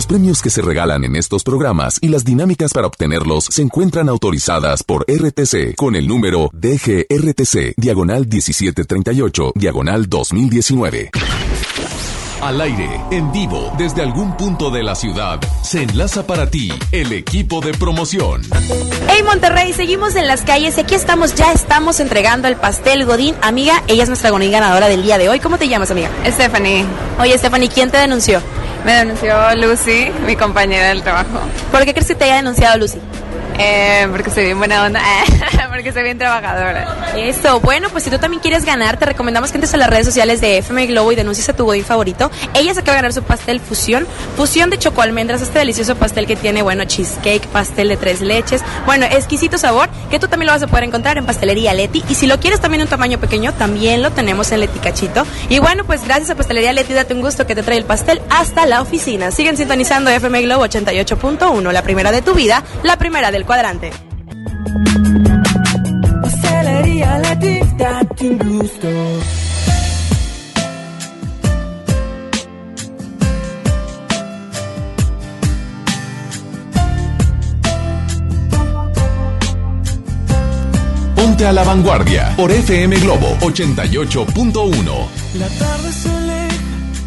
Speaker 1: Los premios que se regalan en estos programas y las dinámicas para obtenerlos se encuentran autorizadas por RTC con el número DGRTC, diagonal 1738, diagonal 2019. Al aire, en vivo, desde algún punto de la ciudad, se enlaza para ti el equipo de promoción.
Speaker 32: Hey Monterrey, seguimos en las calles y aquí estamos, ya estamos entregando el pastel Godín. Amiga, ella es nuestra Godín ganadora del día de hoy. ¿Cómo te llamas, amiga?
Speaker 34: Stephanie.
Speaker 32: Oye, Stephanie, ¿quién te denunció?
Speaker 34: Me denunció Lucy, mi compañera del trabajo.
Speaker 32: ¿Por qué crees que te haya denunciado Lucy?
Speaker 34: Eh, porque soy bien buena onda, porque soy bien trabajadora.
Speaker 32: Eso, bueno, pues si tú también quieres ganar, te recomendamos que entres a las redes sociales de FM Globo y denuncies a tu godín favorito. Ella se acaba de ganar su pastel fusión, fusión de choco almendras, este delicioso pastel que tiene, bueno, cheesecake, pastel de tres leches, bueno, exquisito sabor, que tú también lo vas a poder encontrar en Pastelería Leti. Y si lo quieres también un tamaño pequeño, también lo tenemos en Leti Cachito. Y bueno, pues gracias a Pastelería Leti, date un gusto que te trae el pastel hasta la oficina. Siguen sintonizando FM Globo 88.1, la primera de tu vida, la primera del cuadrante.
Speaker 1: Ponte a la vanguardia por FM Globo 88.1.
Speaker 17: La tarde se aleja,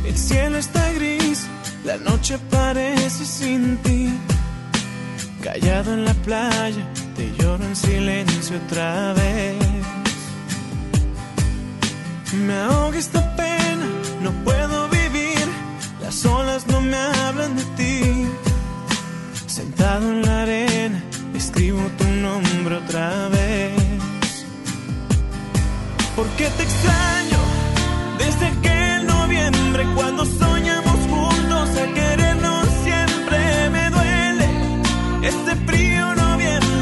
Speaker 17: el cielo está gris, la noche parece sin ti. Callado en la playa, te lloro en silencio otra vez. Me ahoga esta pena, no puedo vivir, las olas no me hablan de ti. Sentado en la arena, escribo tu nombre otra vez. Porque te extraño desde aquel noviembre cuando soñamos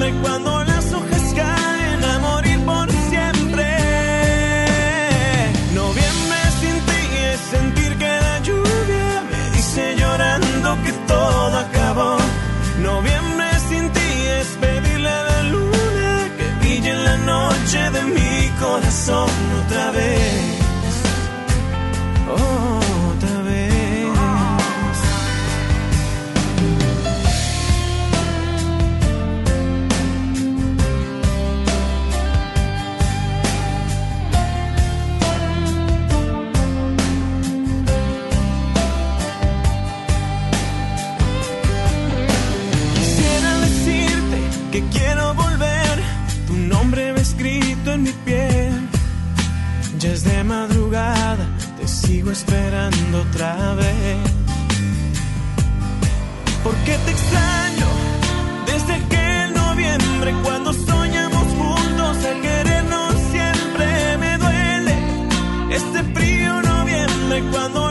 Speaker 17: cuando las hojas caen a morir por siempre. Noviembre sin ti es sentir que la lluvia me dice llorando que todo acabó. Noviembre sin ti es pedirle a la luna que brille en la noche de mi corazón otra vez. Otra que quiero volver, tu nombre va escrito en mi piel. Ya es de madrugada, te sigo esperando otra vez. Porque te extraño desde aquel noviembre cuando soñamos juntos al querernos siempre. Me duele este frío noviembre cuando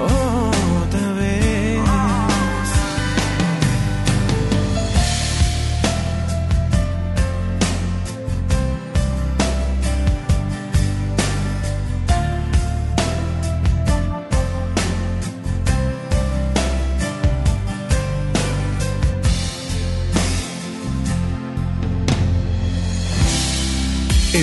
Speaker 17: Otra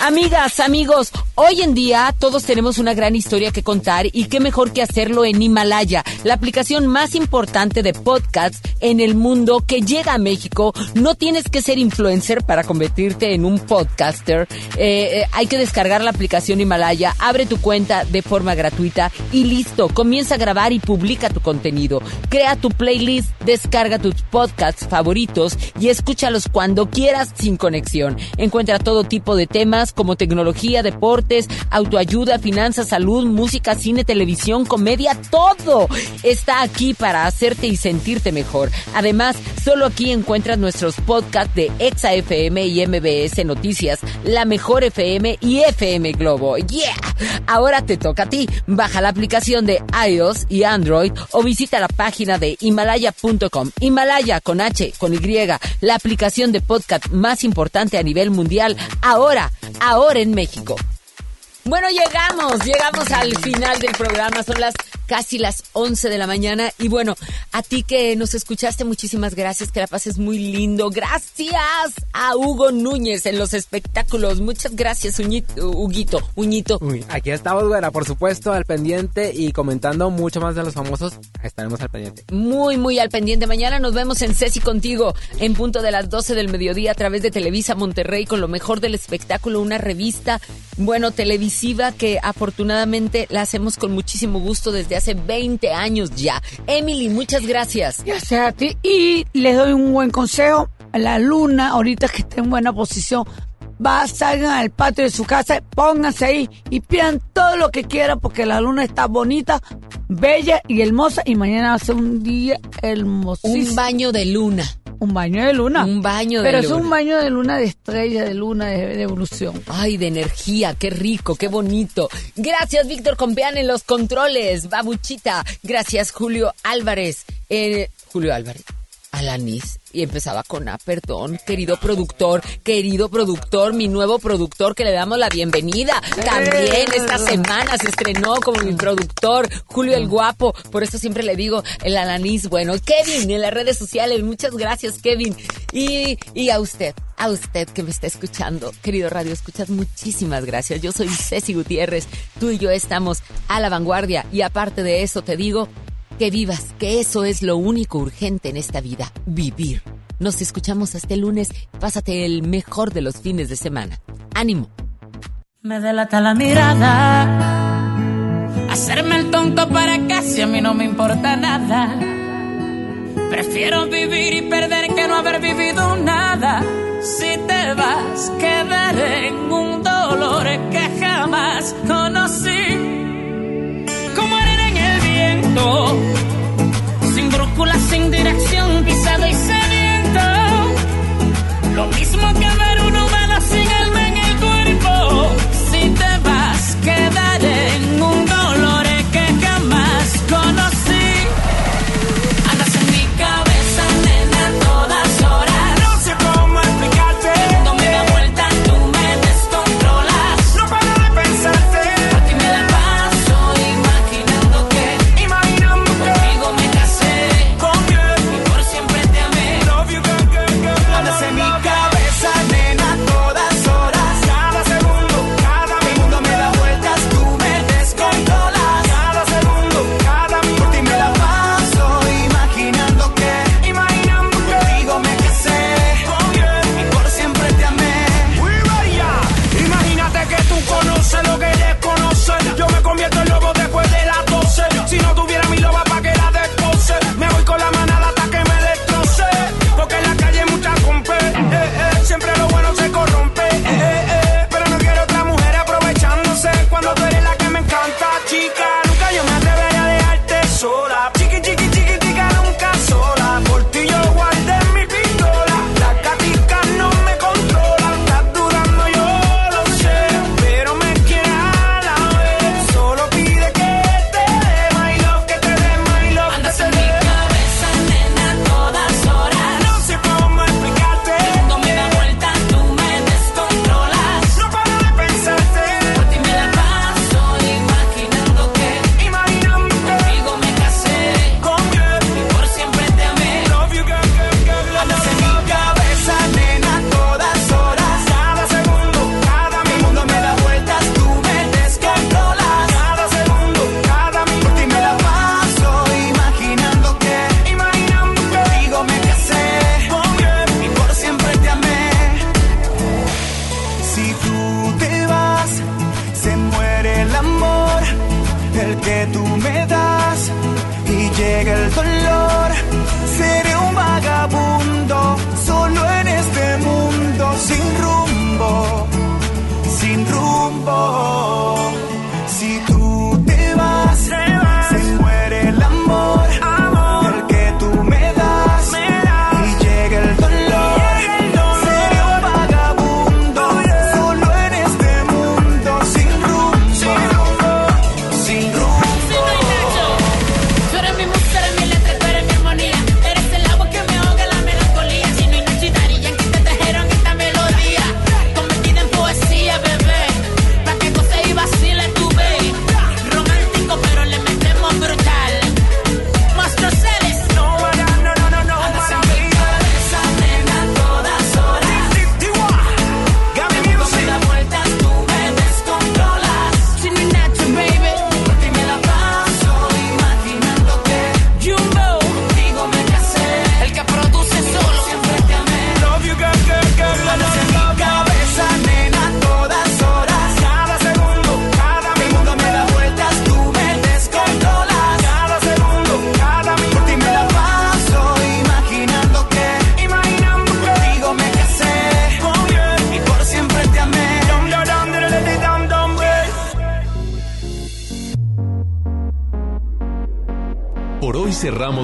Speaker 2: Amigas, amigos, hoy en día todos tenemos una gran historia que contar y qué mejor que hacerlo en Himalaya, la aplicación más importante de podcasts en el mundo que llega a México. No tienes que ser influencer para convertirte en un podcaster. Eh, eh, hay que descargar la aplicación Himalaya, abre tu cuenta de forma gratuita y listo, comienza a grabar y publica tu contenido. Crea tu playlist, descarga tus podcasts favoritos y escúchalos cuando quieras sin conexión. Encuentra todo tipo de temas como tecnología, deportes, autoayuda, finanzas, salud, música, cine, televisión, comedia, todo está aquí para hacerte y sentirte mejor. Además, solo aquí encuentras nuestros podcasts de Exa FM y MBS Noticias, La Mejor FM y FM Globo. ¡Yeah! Ahora te toca a ti. Baja la aplicación de iOS y Android o visita la página de himalaya.com. Himalaya con H, con Y, la aplicación de podcast más importante a nivel mundial. Ahora, ahora en México. Bueno, llegamos, llegamos al final del programa, son las casi las 11 de la mañana y bueno, a ti que nos escuchaste, muchísimas gracias, que la pases muy lindo. Gracias a Hugo Núñez en los espectáculos. Muchas gracias, Uñito, Huguito, Uñito.
Speaker 18: Uy, aquí estamos, güera, por supuesto, al pendiente y comentando mucho más de los famosos. Estaremos al pendiente.
Speaker 2: Muy, muy al pendiente. Mañana nos vemos en Ceci contigo en punto de las 12 del mediodía a través de Televisa Monterrey con lo mejor del espectáculo, una revista, bueno, que afortunadamente la hacemos con muchísimo gusto desde hace 20 años ya. Emily, muchas gracias.
Speaker 26: Gracias a ti. Y les doy un buen consejo. La luna, ahorita que está en buena posición, va, salgan al patio de su casa, pónganse ahí y pidan todo lo que quieran porque la luna está bonita, bella y hermosa y mañana va a ser un día hermosísimo.
Speaker 2: Un baño de luna.
Speaker 26: Un baño de luna.
Speaker 2: Un baño de
Speaker 26: Pero
Speaker 2: luna.
Speaker 26: es un baño de luna de estrella, de luna de, de evolución.
Speaker 2: Ay, de energía, qué rico, qué bonito. Gracias, Víctor Compeán en los controles. Babuchita. Gracias, Julio Álvarez. Eh, Julio Álvarez. Alanis. Y empezaba con A, perdón, querido productor, querido productor, mi nuevo productor, que le damos la bienvenida. También esta semana se estrenó como mi productor, Julio el Guapo. Por eso siempre le digo el Alanis. Bueno, Kevin en las redes sociales. Muchas gracias, Kevin. Y, y a usted, a usted que me está escuchando, querido Radio Escuchas, muchísimas gracias. Yo soy Ceci Gutiérrez. Tú y yo estamos a la vanguardia. Y aparte de eso, te digo que vivas, que eso es lo único urgente en esta vida, vivir. Nos escuchamos hasta el lunes. Pásate el mejor de los fines de semana. Ánimo.
Speaker 30: Me delata la mirada. Hacerme el tonto para casi a mí no me importa nada. Prefiero vivir y perder que no haber vivido nada. Si te vas, quedaré en un dolor que jamás conocí. Sin brújula, sin dirección, pisado y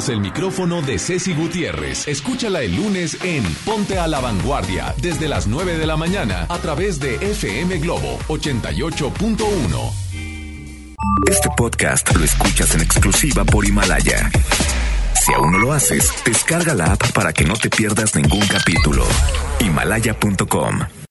Speaker 1: el micrófono de Ceci Gutiérrez. Escúchala el lunes en Ponte a la Vanguardia, desde las 9 de la mañana, a través de FM Globo 88.1.
Speaker 21: Este podcast lo escuchas en exclusiva por Himalaya. Si aún no lo haces, descarga la app para que no te pierdas ningún capítulo. Himalaya.com